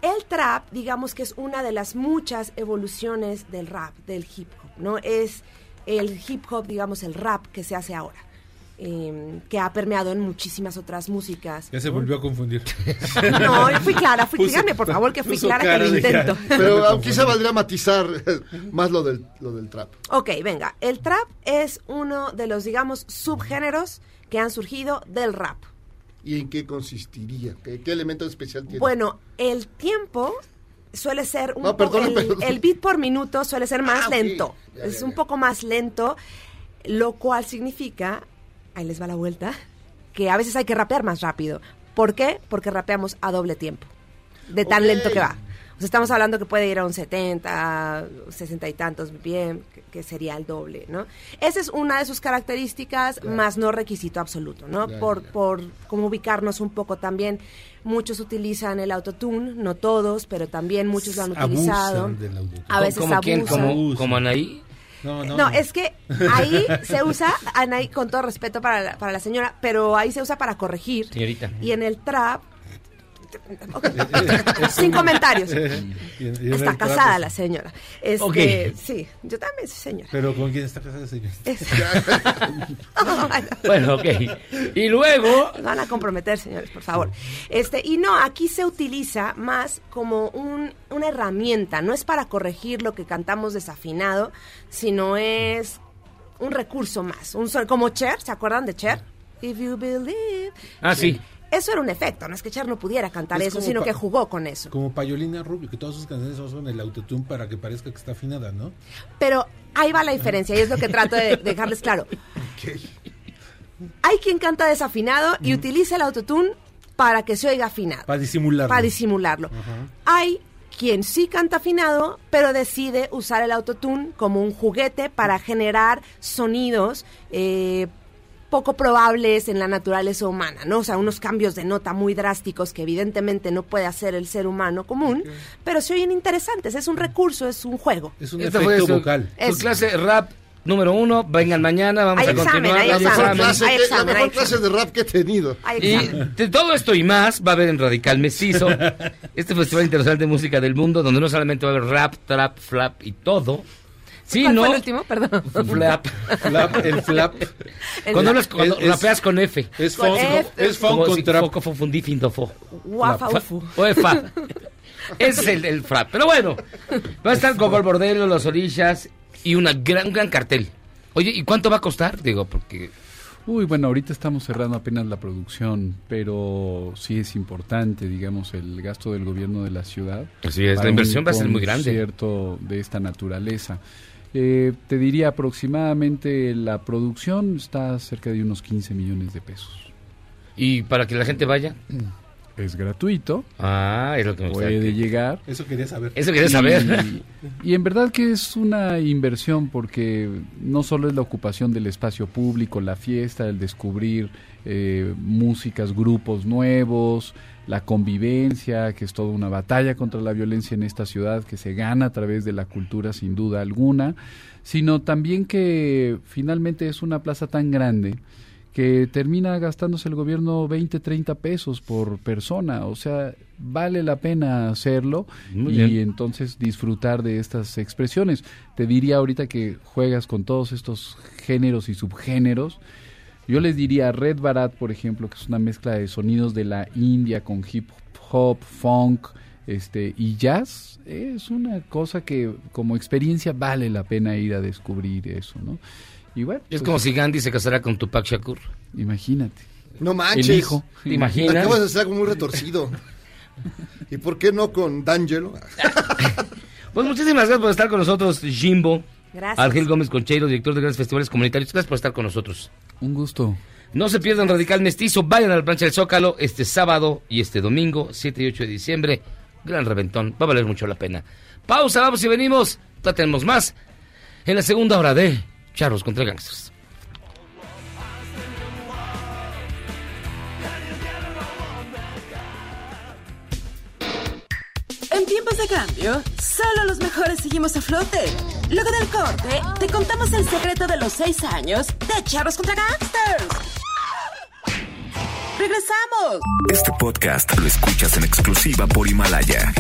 El trap, digamos que es una de las muchas evoluciones del rap, del hip hop, ¿no? Es el hip hop, digamos, el rap que se hace ahora, eh, que ha permeado en muchísimas otras músicas. Ya se volvió a confundir. No, fui clara, fui, Puso- dígame por favor que fui clara que lo intento. Pero ah, quizá valdría matizar más lo del, lo del trap. Ok, venga, el trap es uno de los, digamos, subgéneros que han surgido del rap. ¿Y en qué consistiría? ¿Qué, qué elemento especial tiene? Bueno, el tiempo suele ser un No, perdona, el, (laughs) el beat por minuto suele ser más Ah, lento. Ya, es ya, un ya. poco más lento, lo cual significa, ahí les va la vuelta, que a veces hay que rapear más rápido. ¿Por qué? Porque rapeamos a doble tiempo, de tan lento que va. O sea, estamos hablando que puede ir a un 70, 60 y tantos bien, que, que sería el doble, ¿no? Esa es una de sus características, más no requisito absoluto, ¿no? Por, ya. por como ubicarnos un poco también. Muchos utilizan el autotune, no todos, pero también muchos lo han utilizado. Abusan del autotune. A veces ¿Como quién? abusan. ¿Como, como Anaí? No, No, es que ahí se usa, Anaí, con todo respeto para la, para la señora, pero ahí se usa para corregir. Señorita. Y en el trap... Sin comentarios. (laughs) Está casada la señora. Este, Ok. Sí, yo también soy señora. Pero ¿con quién está casada, señor? (laughs) (laughs) Bueno, ok. Y luego... Van a comprometer, señores, por favor. Este, y no, aquí se utiliza más como un- una herramienta, no es para corregir lo que cantamos desafinado, sino es un recurso más, un como Cher, ¿se acuerdan de Cher? If you believe Ah, sí. Eso era un efecto, no es que Cher no pudiera cantar Es eso, sino que jugó con eso. Como Payolina Rubio, que todas sus canciones usan el autotune para que parezca que está afinada, ¿no? Pero ahí va la diferencia y es lo que trato de (laughs) dejarles claro. Hay quien canta desafinado y utiliza el autotune para que se oiga afinado. Para disimularlo. Para disimularlo. Hay quien sí canta afinado, pero decide usar el autotune como un juguete para generar sonidos eh, poco probables en la naturaleza humana, ¿no? O sea, unos cambios de nota muy drásticos que evidentemente no puede hacer el ser humano común, pero se oyen interesantes. Es un recurso, es un juego. Es un Esta fue su, clase rap número uno. Vengan mañana, vamos Hay a examen, continuar. hay La mejor, examen. clase, Hay que- examen, la hay mejor clase examen. de rap que he tenido. Y examen. de todo esto y más va a haber en Radical Mestizo, (laughs) este festival internacional de música del mundo, donde no solamente va a haber rap, trap, flap y todo, ¿Cuál sino fue el último? Perdón. flap. Flap, el flap. El Cuando, flap. hablas- cuando Es- rapeas con F. Es Con funk, F. es Como con trap. foco, fo, fundí, findo, fo. Guafa, Fa- ufu. O es fa. Ese es el, el frap. Pero bueno, va a estar Gogol Bordelo, Los Orillas y una gran, gran cartel. Oye, ¿y cuánto va a costar? Digo, porque Uy, bueno, ahorita estamos cerrando apenas la producción, pero sí es importante, digamos, el gasto del gobierno de la ciudad. Así es, la inversión va a ser muy grande. concierto de esta naturaleza. Eh, te diría aproximadamente la producción está cerca de unos 15 millones de pesos. ¿Y para que la gente vaya? Es gratuito. Ah, es lo que me gusta. Puede llegar. Eso quería saber. Eso quería saber. Y, y en verdad que es una inversión porque no solo es la ocupación del espacio público, la fiesta, el descubrir eh, músicas, grupos nuevos, la convivencia, que es toda una batalla contra la violencia en esta ciudad que se gana a través de la cultura sin duda alguna, sino también que finalmente es una plaza tan grande que termina gastándose el gobierno 20, 30 pesos por persona. O sea, vale la pena hacerlo Muy y bien. entonces disfrutar de estas expresiones. Te diría ahorita que juegas con todos estos géneros y subgéneros. Yo les diría Red Barat, por ejemplo, que es una mezcla de sonidos de la India con hip hop, funk, este y jazz. Es una cosa que como experiencia vale la pena ir a descubrir eso, ¿no? Y bueno, Es pues, como si Gandhi se casara con Tupac Shakur. Imagínate. No manches. El hijo. ¿Te imaginas? Acabas de hacer algo muy retorcido. ¿Y por qué no con D'Angelo? (laughs) Pues muchísimas gracias por estar con nosotros, Jimbo. Gracias. Ángel Gómez Concheiro, director de grandes festivales comunitarios. Gracias por estar con nosotros. Un gusto. No se pierdan Radical Mestizo. Vayan a la plancha del Zócalo este sábado y este domingo, 7 y 8 de diciembre. Gran reventón. Va a valer mucho la pena. Pausa, vamos y venimos. Ya tenemos más en la segunda hora de Charros contra Gangsters. Tiempos de cambio, solo los mejores seguimos a flote. Luego del corte, te contamos el secreto de los seis años de Charros contra Gangsters. ¡Regresamos! Este podcast lo escuchas en exclusiva por Himalaya.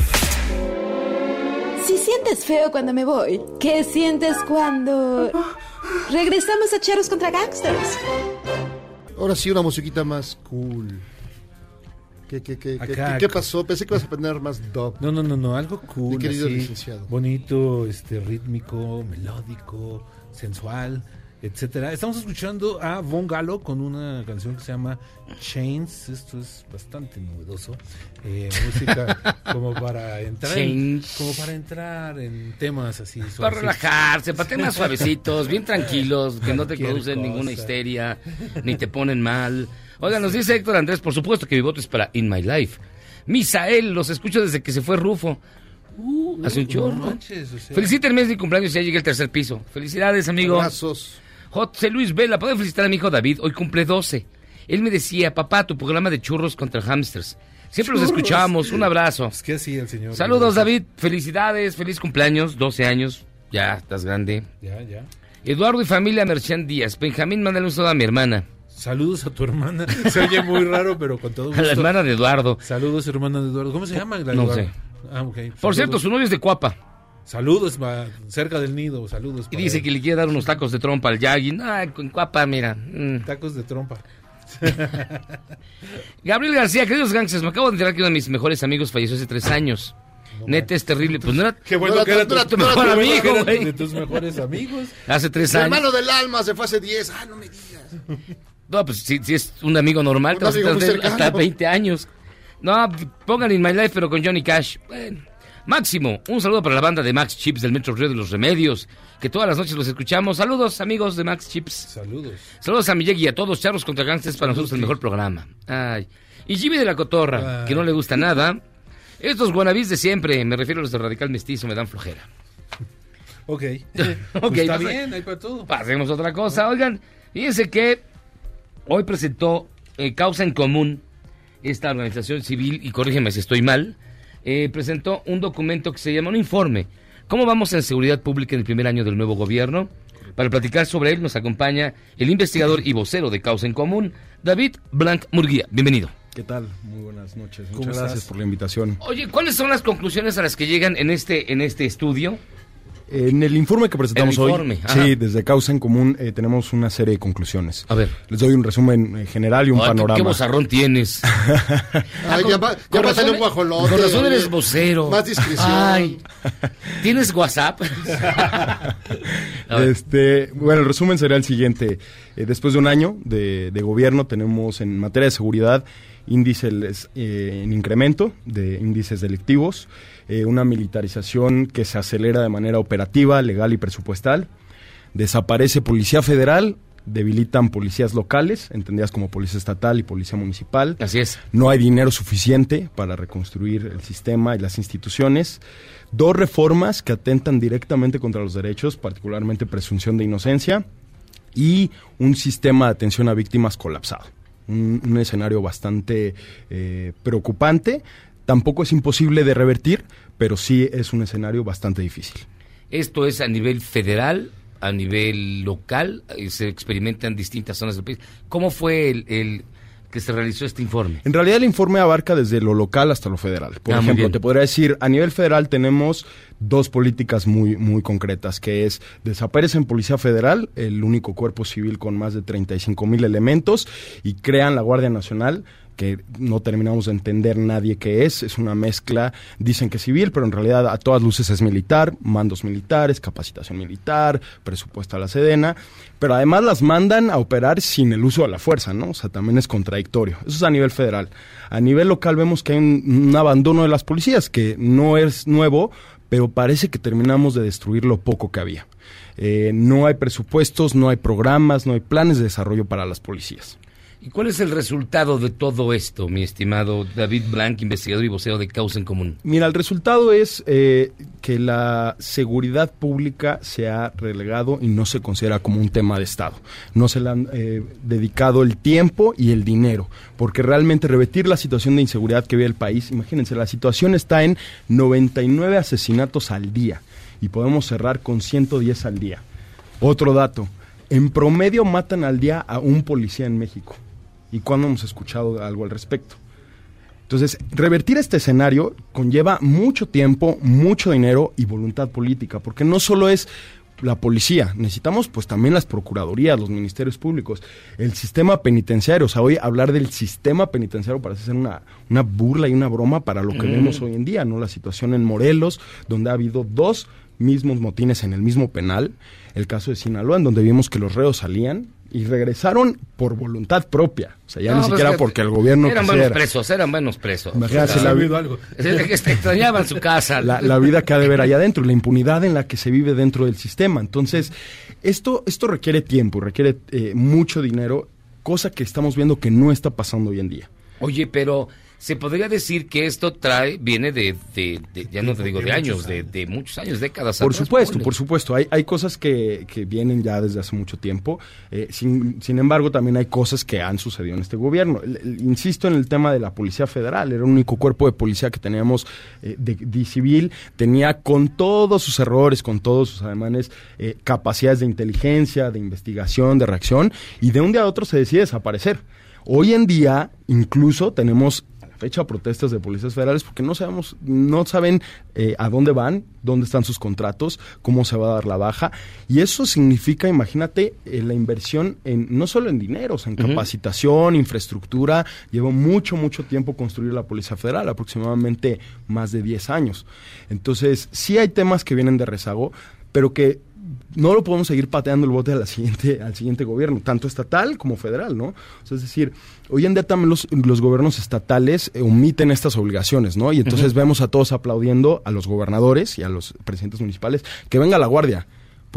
Si sientes feo cuando me voy, ¿qué sientes cuando... Regresamos a Charros contra Gangsters? Ahora sí, una musiquita más cool. ¿Qué, qué, qué, qué, Acá, qué- qué pasó? Pensé que ibas a poner más dub. No, no, no, no, algo cool, Mi querido así, licenciado. bonito, este, rítmico, melódico, sensual, etcétera. Estamos escuchando a Von Galo con una canción que se llama Chains. Esto es bastante novedoso. Eh, música (laughs) como para entrar, en, como para entrar en temas así. Para suavecitos. relajarse, para temas suavecitos, bien tranquilos, que (laughs) no te producen cosa. ninguna histeria, ni te ponen mal. Oigan, nos dice Héctor Andrés, por supuesto que mi voto es para In My Life. Misael, los escucho desde que se fue Rufo. Uh, hace un no chorro. manches, o sea. Felicítenme, es mi cumpleaños y ya llegué al tercer piso. Felicidades, amigo. Abrazos. José Luis Vela, ¿puedo felicitar a mi hijo David? Hoy cumple 12. Él me decía, papá, tu programa de churros contra hamsters. Siempre los Churros. escuchábamos. Un abrazo. Es que así el señor. Saludos, David. Felicidades. Feliz cumpleaños. 12 años. Ya, estás grande. Ya, ya. Eduardo y familia Merchan Díaz. Benjamín, mándale un saludo a mi hermana. Saludos a tu hermana. (laughs) Se oye muy raro, pero con todo gusto. A la hermana de Eduardo. Saludos, hermana de Eduardo. ¿Cómo se llama? la No Eduardo? sé. Ah, ok. Por cierto, su novio es de Cuapa. Saludos, cerca del nido. Saludos. Y dice él. que le quiere dar unos tacos de trompa al Yagi. Ah, en Cuapa, mira. mm. Tacos de trompa. (laughs) Gabriel García, queridos gangsters, me acabo de enterar que uno de mis mejores amigos falleció hace tres años. Neta, es terrible. Pues no era, Qué bueno No, que no, era no, tu, no, tu no, mejor no, amigo, que era güey. de tus mejores amigos. Hace tres Mi años. hermano del alma se fue hace 10. Ah, no me digas. (laughs) No, pues si, si es un amigo normal, Un te vas a amigo tardar hasta 20 años. No, pongan In My Life, pero con Johnny Cash. Bueno. Máximo, un saludo para la banda de Max Chips del Metro Río de los Remedios, que todas las noches los escuchamos. Saludos, amigos de Max Chips. Saludos. Saludos a Miyagi y a todos. Charros contra Gangsters para nosotros el mejor programa. Ay. Y Jimmy de la Cotorra, que no le gusta nada. Estos guanabis de siempre, me refiero a los de Radical Mestizo, me dan flojera. Ok. (laughs) Ok, Pues está pasa- bien, hay para todo. Pasemos a otra cosa. Oigan, fíjense que hoy presentó eh, Causa en Común, esta organización civil, y corrígeme si estoy mal, eh, presentó un documento que se llama un informe. ¿Cómo vamos en seguridad pública en el primer año del nuevo gobierno? Para platicar sobre él nos acompaña el investigador y vocero de Causa en Común, David Blanc Murguía. Bienvenido. ¿Qué tal? Muy buenas noches. ¿Cómo Muchas estás? gracias por la invitación. Oye, ¿cuáles son las conclusiones a las que llegan en este, en este estudio? En el informe que presentamos El hoy, ajá. sí, desde Causa en Común eh, tenemos una serie de conclusiones. A ver. Les doy un resumen eh, general y un Ay, qué- panorama. ¿Qué bozarrón tienes? (laughs) Ay, ya va- ya va razón- un guajolote, Con razón eres vocero. Más discreción. Ay, ¿tienes WhatsApp? (laughs) Este, bueno, el resumen sería el siguiente. Eh, después de un año de, de gobierno tenemos en materia de seguridad índices eh, en incremento de índices delictivos, eh, una militarización que se acelera de manera operativa, legal y presupuestal. Desaparece Policía Federal, debilitan policías locales, entendidas como Policía Estatal y Policía Municipal. Así es. No hay dinero suficiente para reconstruir el sistema y las instituciones. Dos reformas que atentan directamente contra los derechos, particularmente presunción de inocencia, y un sistema de atención a víctimas colapsado. Un, escenario bastante eh, preocupante. Tampoco es imposible de revertir, pero sí es un escenario bastante difícil. Esto es a nivel federal, a nivel local, se experimenta en distintas zonas del país. ¿Cómo fue el que se realizó este informe? En realidad el informe abarca desde lo local hasta lo federal. Por Ah, ejemplo, te podría decir, a nivel federal tenemos dos políticas muy, muy concretas, que es desaparecen Policía Federal, el único cuerpo civil con más de 35 mil elementos, y crean la Guardia Nacional, que no terminamos de entender nadie qué es, es una mezcla, dicen que civil, pero en realidad a todas luces es militar, mandos militares, capacitación militar, presupuesto a la Sedena, pero además las mandan a operar sin el uso de la fuerza, ¿no? O sea, también es contradictorio. Eso es a nivel federal. A nivel local vemos que hay un, un abandono de las policías, que no es nuevo, pero parece que terminamos de destruir lo poco que había. Eh, no hay presupuestos, no hay programas, no hay planes de desarrollo para las policías. ¿Y cuál es el resultado de todo esto, mi estimado David Blanc, investigador y vocero de Causa en Común? Mira, el resultado es eh, que la seguridad pública se ha relegado y no se considera como un tema de Estado. No se le han eh, dedicado el tiempo y el dinero, porque realmente revertir la situación de inseguridad que vive el país, imagínense, la situación está en 99 asesinatos al día y podemos cerrar con 110 al día. Otro dato, en promedio matan al día a un policía en México. ¿Y cuándo hemos escuchado algo al respecto? Entonces, revertir este escenario conlleva mucho tiempo, mucho dinero y voluntad política, porque no solo es la policía, necesitamos pues también las procuradurías, los ministerios públicos, el sistema penitenciario, o sea, hoy hablar del sistema penitenciario parece ser una, una burla y una broma para lo que Mm. vemos hoy en día, ¿no? La situación en Morelos, donde ha habido dos mismos motines en el mismo penal, el caso de Sinaloa, en donde vimos que los reos salían y regresaron por voluntad propia, o sea, ya No, ni pues siquiera que porque el gobierno Eran quisiera. buenos presos, eran buenos presos. Imagínate O sea, la vida- Es que se extrañaban su casa. la, la vida que ha de ver allá adentro, la impunidad en la que se vive dentro del sistema. Entonces, esto, esto requiere tiempo, requiere eh, mucho dinero, cosa que estamos viendo que no está pasando hoy en día. Oye, pero se podría decir que esto trae, viene de, de- de- ya no te digo de años, de, de muchos años, décadas. Por atrás, supuesto, ponle. por supuesto. Hay, hay cosas que, que vienen ya desde hace mucho tiempo. Eh, sin, sin embargo, también hay cosas que han sucedido en este gobierno. Insisto en el tema de la Policía Federal. Era el único cuerpo de policía que teníamos eh, de, civil. Tenía con todos sus errores, con todos sus ademanes, eh, capacidades de inteligencia, de investigación, de reacción. Y de un día a otro se decide desaparecer. Hoy en día, incluso tenemos fecha protestas de policías federales porque no sabemos, no saben eh, a dónde van, dónde están sus contratos, cómo se va a dar la baja. Y eso significa, imagínate, eh, la inversión en, no solo en dinero, o sea, en capacitación, infraestructura. Llevó mucho, mucho tiempo construir la Policía Federal, aproximadamente más de 10 años. Entonces, sí hay temas que vienen de rezago, pero que no lo podemos seguir pateando el bote a la siguiente, al siguiente gobierno, tanto estatal como federal, ¿no? O sea, es decir, hoy en día también los, los gobiernos estatales eh, omiten estas obligaciones, ¿no? Y entonces vemos a todos aplaudiendo a los gobernadores y a los presidentes municipales que venga la guardia.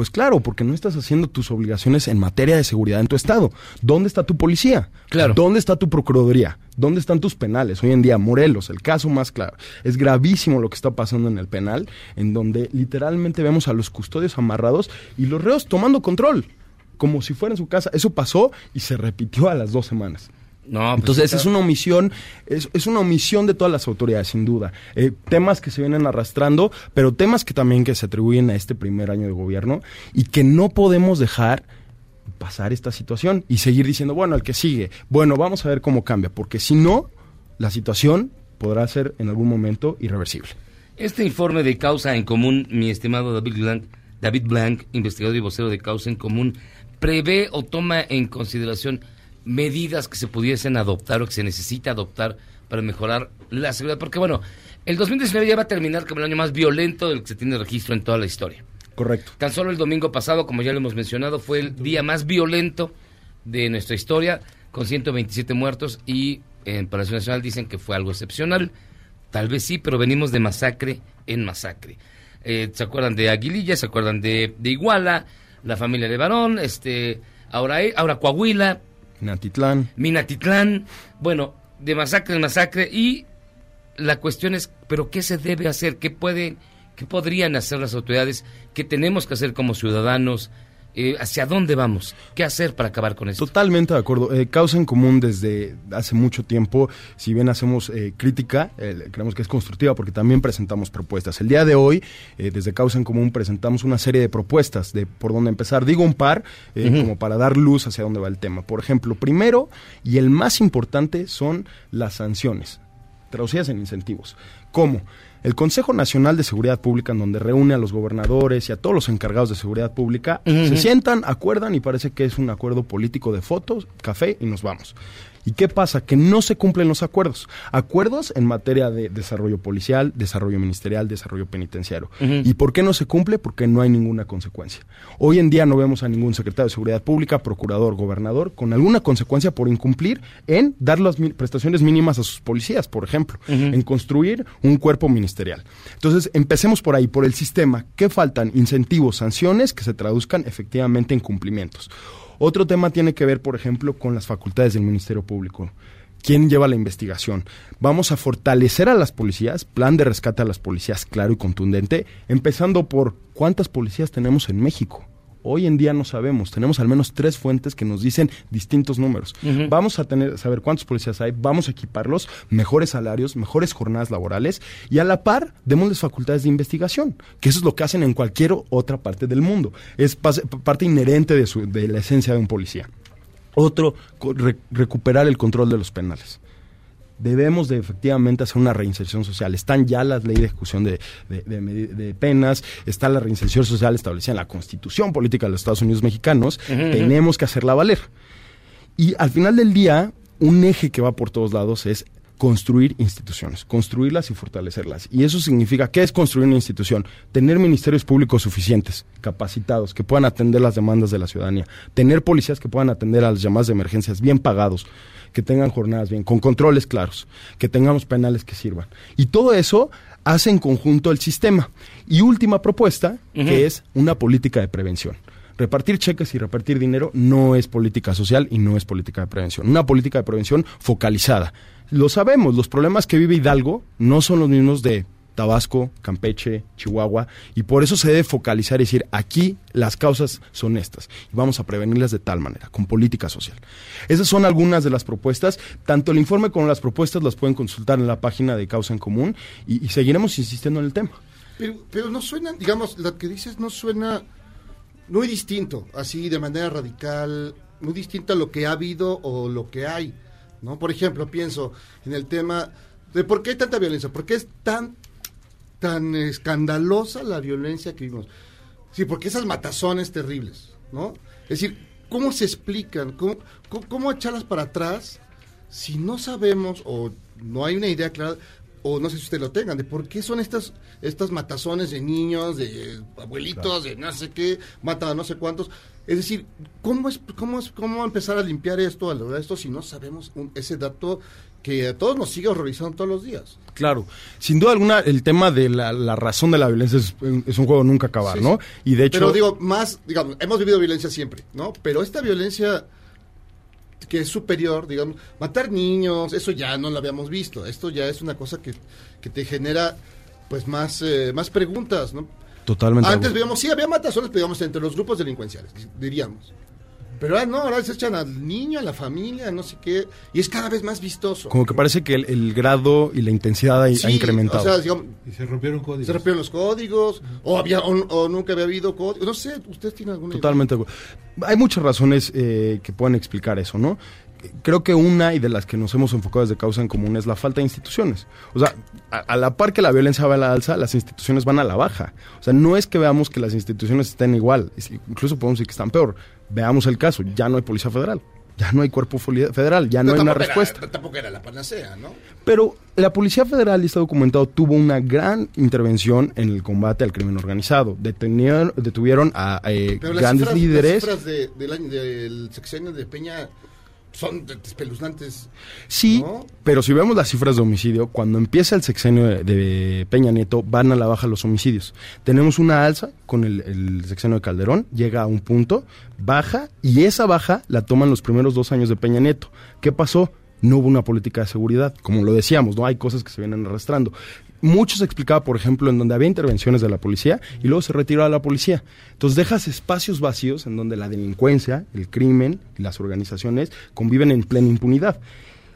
Pues claro, porque no estás haciendo tus obligaciones en materia de seguridad en tu estado. ¿Dónde está tu policía? Claro. ¿Dónde está tu procuraduría? ¿Dónde están tus penales? Hoy en día, Morelos, el caso más claro. Es gravísimo lo que está pasando en el penal, en donde literalmente vemos a los custodios amarrados y los reos tomando control, como si fuera en su casa. Eso pasó y se repitió a las dos semanas. No, pues Entonces es una omisión, es, es una omisión de todas las autoridades, sin duda. Eh, temas que se vienen arrastrando, pero temas que también que se atribuyen a este primer año de gobierno y que no podemos dejar pasar esta situación y seguir diciendo, bueno, el que sigue, bueno, vamos a ver cómo cambia, porque si no, la situación podrá ser en algún momento irreversible. Este informe de causa en común, mi estimado David Blanc, David Blanc, investigador y vocero de causa en común, prevé o toma en consideración medidas que se pudiesen adoptar o que se necesita adoptar para mejorar la seguridad. Porque bueno, el 2019 ya va a terminar como el año más violento del que se tiene registro en toda la historia. Correcto. Tan solo el domingo pasado, como ya lo hemos mencionado, fue el día más violento de nuestra historia, con 127 muertos y en Palacio Nacional dicen que fue algo excepcional. Tal vez sí, pero venimos de masacre en masacre. Eh, ¿Se acuerdan de Aguililla? ¿Se acuerdan de, de Iguala? La familia de Barón, este, ahora, ahora Coahuila, Natitlán. Minatitlán, bueno, de masacre en masacre y la cuestión es, ¿pero qué se debe hacer? ¿Qué pueden, qué podrían hacer las autoridades? ¿Qué tenemos que hacer como ciudadanos? Eh, ¿Hacia dónde vamos? ¿Qué hacer para acabar con esto? Totalmente de acuerdo. Eh, causa en común desde hace mucho tiempo, si bien hacemos eh, crítica, creemos que es constructiva porque también presentamos propuestas. El día de hoy, desde Causa en Común, presentamos una serie de propuestas de por dónde empezar. Digo un par, como para dar luz hacia dónde va el tema. Por ejemplo, primero y el más importante son las sanciones, traducidas en incentivos. ¿Cómo? El Consejo Nacional de Seguridad Pública, en donde reúne a los gobernadores y a todos los encargados de seguridad pública, se sientan, acuerdan y parece que es un acuerdo político de fotos, café y nos vamos. ¿Y qué pasa? Que no se cumplen los acuerdos. Acuerdos en materia de desarrollo policial, desarrollo ministerial, desarrollo penitenciario. ¿Y por qué no se cumple? Porque no hay ninguna consecuencia. Hoy en día no vemos a ningún secretario de Seguridad Pública, procurador, gobernador, con alguna consecuencia por incumplir en dar las prestaciones mínimas a sus policías, por ejemplo, en construir un cuerpo ministerial. Entonces, empecemos por ahí, por el sistema. ¿Qué faltan? Incentivos, sanciones que se traduzcan efectivamente en cumplimientos. Otro tema tiene que ver, por ejemplo, con las facultades del Ministerio Público. ¿Quién lleva la investigación? Vamos a fortalecer a las policías, plan de rescate a las policías claro y contundente, empezando por cuántas policías tenemos en México. Hoy en día no sabemos, tenemos al menos tres fuentes que nos dicen distintos números. Vamos a tener, saber cuántos policías hay, vamos a equiparlos, mejores salarios, mejores jornadas laborales y a la par démosles facultades de investigación, que eso es lo que hacen en cualquier otra parte del mundo. Es parte inherente de, su- de la esencia de un policía. Otro, re- recuperar el control de los penales. Debemos de efectivamente hacer una reinserción social. Están ya las leyes de ejecución de, de- de medi- de penas, está la reinserción social establecida en la Constitución Política de los Estados Unidos Mexicanos. Tenemos que hacerla valer. Y al final del día, un eje que va por todos lados es construir instituciones, construirlas y fortalecerlas. Y eso significa, ¿qué es construir una institución? Tener ministerios públicos suficientes, capacitados, que puedan atender las demandas de la ciudadanía, tener policías que puedan atender a las llamadas de emergencias bien pagados, que tengan jornadas bien, con controles claros, que tengamos penales que sirvan. Y todo eso hace en conjunto el sistema. Y última propuesta, que es una política de prevención. Repartir cheques y repartir dinero no es política social y no es política de prevención. Una política de prevención focalizada. Lo sabemos, los problemas que vive Hidalgo no son los mismos de Tabasco, Campeche, Chihuahua, y por eso se debe focalizar y decir, aquí las causas son estas, y vamos a prevenirlas de tal manera, con política social. Esas son algunas de las propuestas, tanto el informe como las propuestas las pueden consultar en la página de Causa en Común, y, seguiremos insistiendo en el tema. Pero, pero no suena, digamos, lo que dices no suena muy distinto, así de manera radical, muy distinto a lo que ha habido o lo que hay, ¿no? Por ejemplo, pienso en el tema de por qué hay tanta violencia, por qué es tan, tan escandalosa la violencia que vimos. Sí, porque esas matazones terribles, ¿no? Es decir, ¿cómo se explican? ¿Cómo, cómo, cómo echarlas para atrás si no sabemos o no hay una idea clara o no sé si ustedes lo tengan, de por qué son estas, estas matazones de niños, de abuelitos, de no sé qué, matan a no sé cuántos. Es decir, ¿cómo, es, cómo, es, ¿cómo empezar a limpiar esto, a lograr esto, si no sabemos un- ese dato que a todos nos sigue horrorizando todos los días? Claro, sin duda alguna el tema de la, la razón de la violencia es, es un juego nunca acabar, Sí, ¿no? Y de hecho... Pero digo, más, digamos, hemos vivido violencia siempre, ¿no? Pero esta violencia que es superior, digamos, matar niños, eso ya no lo habíamos visto. Esto ya es una cosa que, que te genera, pues, más, eh, más preguntas, ¿no? Totalmente. Antes veíamos, sí, había matazones, pero digamos, entre los grupos delincuenciales, diríamos. Pero ahora no, ahora se echan al niño, a la familia, no sé qué, y es cada vez más vistoso. Como que parece que el, el grado y la intensidad ha, incrementado. o sea, digamos, Y se rompieron códigos. se rompieron los códigos, o, había, o, o nunca había habido códigos, no sé, ¿usted tiene alguna? Totalmente. Hay muchas razones eh, que pueden explicar eso, ¿no? Creo que una y de las que nos hemos enfocado desde causa en común es la falta de instituciones. O sea, a, a la par que la violencia va a la alza, las instituciones van a la baja. O sea, no es que veamos que las instituciones estén igual, es- incluso podemos decir que están peor. Veamos el caso, ya no hay policía federal, ya no hay cuerpo federal, ya no hay una era- respuesta. tampoco era la panacea, ¿no? Pero la Policía Federal, y está documentado, tuvo una gran intervención en el combate al crimen organizado. Detenieron, detuvieron a eh, grandes cifras, líderes. Las cifras de- del sexenio de Peña son espeluznantes. Sí, ¿no? pero si vemos las cifras de homicidio, cuando empieza el sexenio de, de Peña Nieto, van a la baja los homicidios. Tenemos una alza con el, el sexenio de Calderón, llega a un punto, baja, y esa baja la toman los primeros dos años de Peña Nieto. ¿Qué pasó? No hubo una política de seguridad, como lo decíamos, no hay cosas que se vienen arrastrando. Mucho se explicaba, por ejemplo, en donde había intervenciones de la policía y luego se retiró a la policía. Entonces dejas espacios vacíos en donde la delincuencia, el crimen y las organizaciones conviven en plena impunidad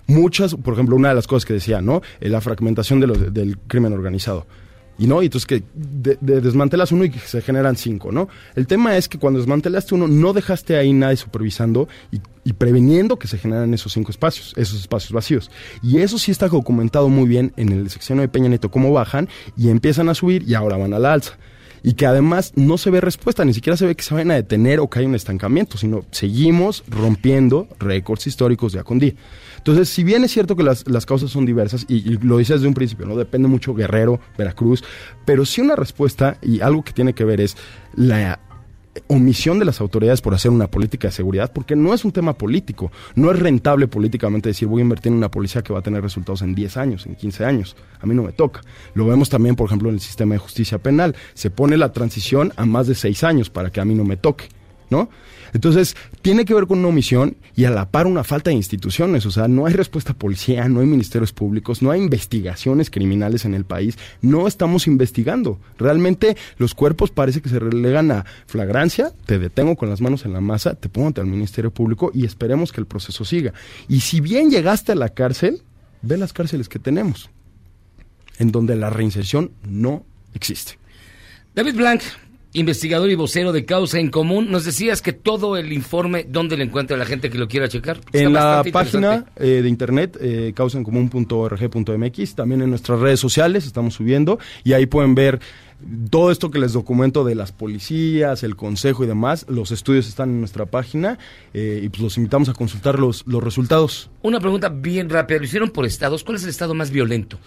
muchas, por ejemplo, una de las cosas que decía, ¿no? Eh, la fragmentación de los- del crimen organizado. Y no, y entonces que de- de- desmantelas uno y se generan cinco, ¿no? El tema es que cuando desmantelaste uno, no dejaste ahí nadie supervisando y, y preveniendo que se generan esos cinco espacios, esos espacios vacíos. Y eso sí está documentado muy bien en el sección de Peña Nieto, cómo bajan y empiezan a subir y ahora van a la alza. Y que además no se ve respuesta, ni siquiera se ve que se vayan a detener o que hay un estancamiento, sino seguimos rompiendo récords históricos día con día. Entonces, si bien es cierto que las, las causas son diversas, y, lo dices desde un principio, ¿no? Depende mucho Guerrero, Veracruz, pero sí una respuesta, y algo que tiene que ver es la omisión de las autoridades por hacer una política de seguridad, porque no es un tema político, no es rentable políticamente decir voy a invertir en una policía que va a tener resultados en 10 años, en 15 años, a mí no me toca. Lo vemos también, por ejemplo, en el sistema de justicia penal, se pone la transición a más de 6 años para que a mí no me toque, ¿no? Entonces, tiene que ver con una omisión y a la par una falta de instituciones. O sea, no hay respuesta a policía, no hay ministerios públicos, no hay investigaciones criminales en el país. No estamos investigando. Realmente los cuerpos parece que se relegan a flagrancia, te detengo con las manos en la masa, te pongo ante el Ministerio Público y esperemos que el proceso siga. Y si bien llegaste a la cárcel, ve las cárceles que tenemos, en donde la reinserción no existe. David Blanc, investigador y vocero de Causa en Común, nos decías que todo el informe, ¿dónde lo encuentra la gente que lo quiera checar? Está En la página eh, de internet, eh, causaencomún.org.mx, también en nuestras redes sociales estamos subiendo y ahí pueden ver todo esto que les documento de las policías, el consejo y demás. Los estudios están en nuestra página eh, y pues los invitamos a consultar los, los resultados. Una pregunta bien rápida, lo hicieron por estados. ¿Cuál es el estado más violento?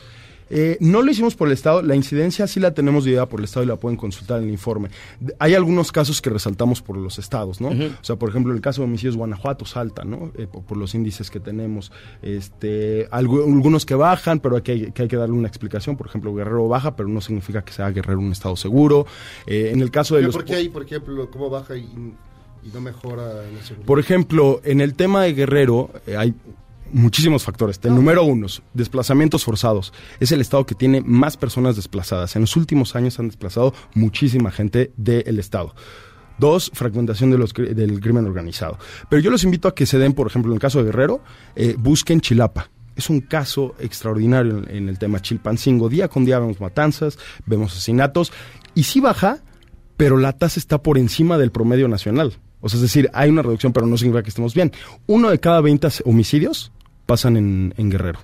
Eh, no lo hicimos por el Estado, la incidencia sí la tenemos dividida por el Estado y la pueden consultar en el informe. De- Hay algunos casos que resaltamos por los estados, ¿no? O sea, por ejemplo, el caso de homicidios Guanajuato salta, ¿no? Eh, por, por los índices que tenemos. Este, algu- algunos que bajan, pero hay que, que hay que darle una explicación. Por ejemplo, Guerrero baja, pero no significa que sea Guerrero un estado seguro. Eh, en el caso de Pero los... ¿Por qué ahí, por ejemplo, cómo baja y, y no mejora la seguridad? Por ejemplo, en el tema de Guerrero eh, hay muchísimos factores. El número uno, desplazamientos forzados. Es el estado que tiene más personas desplazadas. En los últimos años han desplazado muchísima gente del estado. Dos, fragmentación de los, del crimen organizado. Pero yo los invito a que se den, por ejemplo, en el caso de Guerrero, eh, busquen Chilapa. Es un caso extraordinario en, en el tema Chilpancingo. Día con día vemos matanzas, vemos asesinatos. Y sí baja, pero la tasa está por encima del promedio nacional. O sea, es decir, hay una reducción, pero no significa que estemos bien. Uno de cada 20 homicidios pasan en, Guerrero.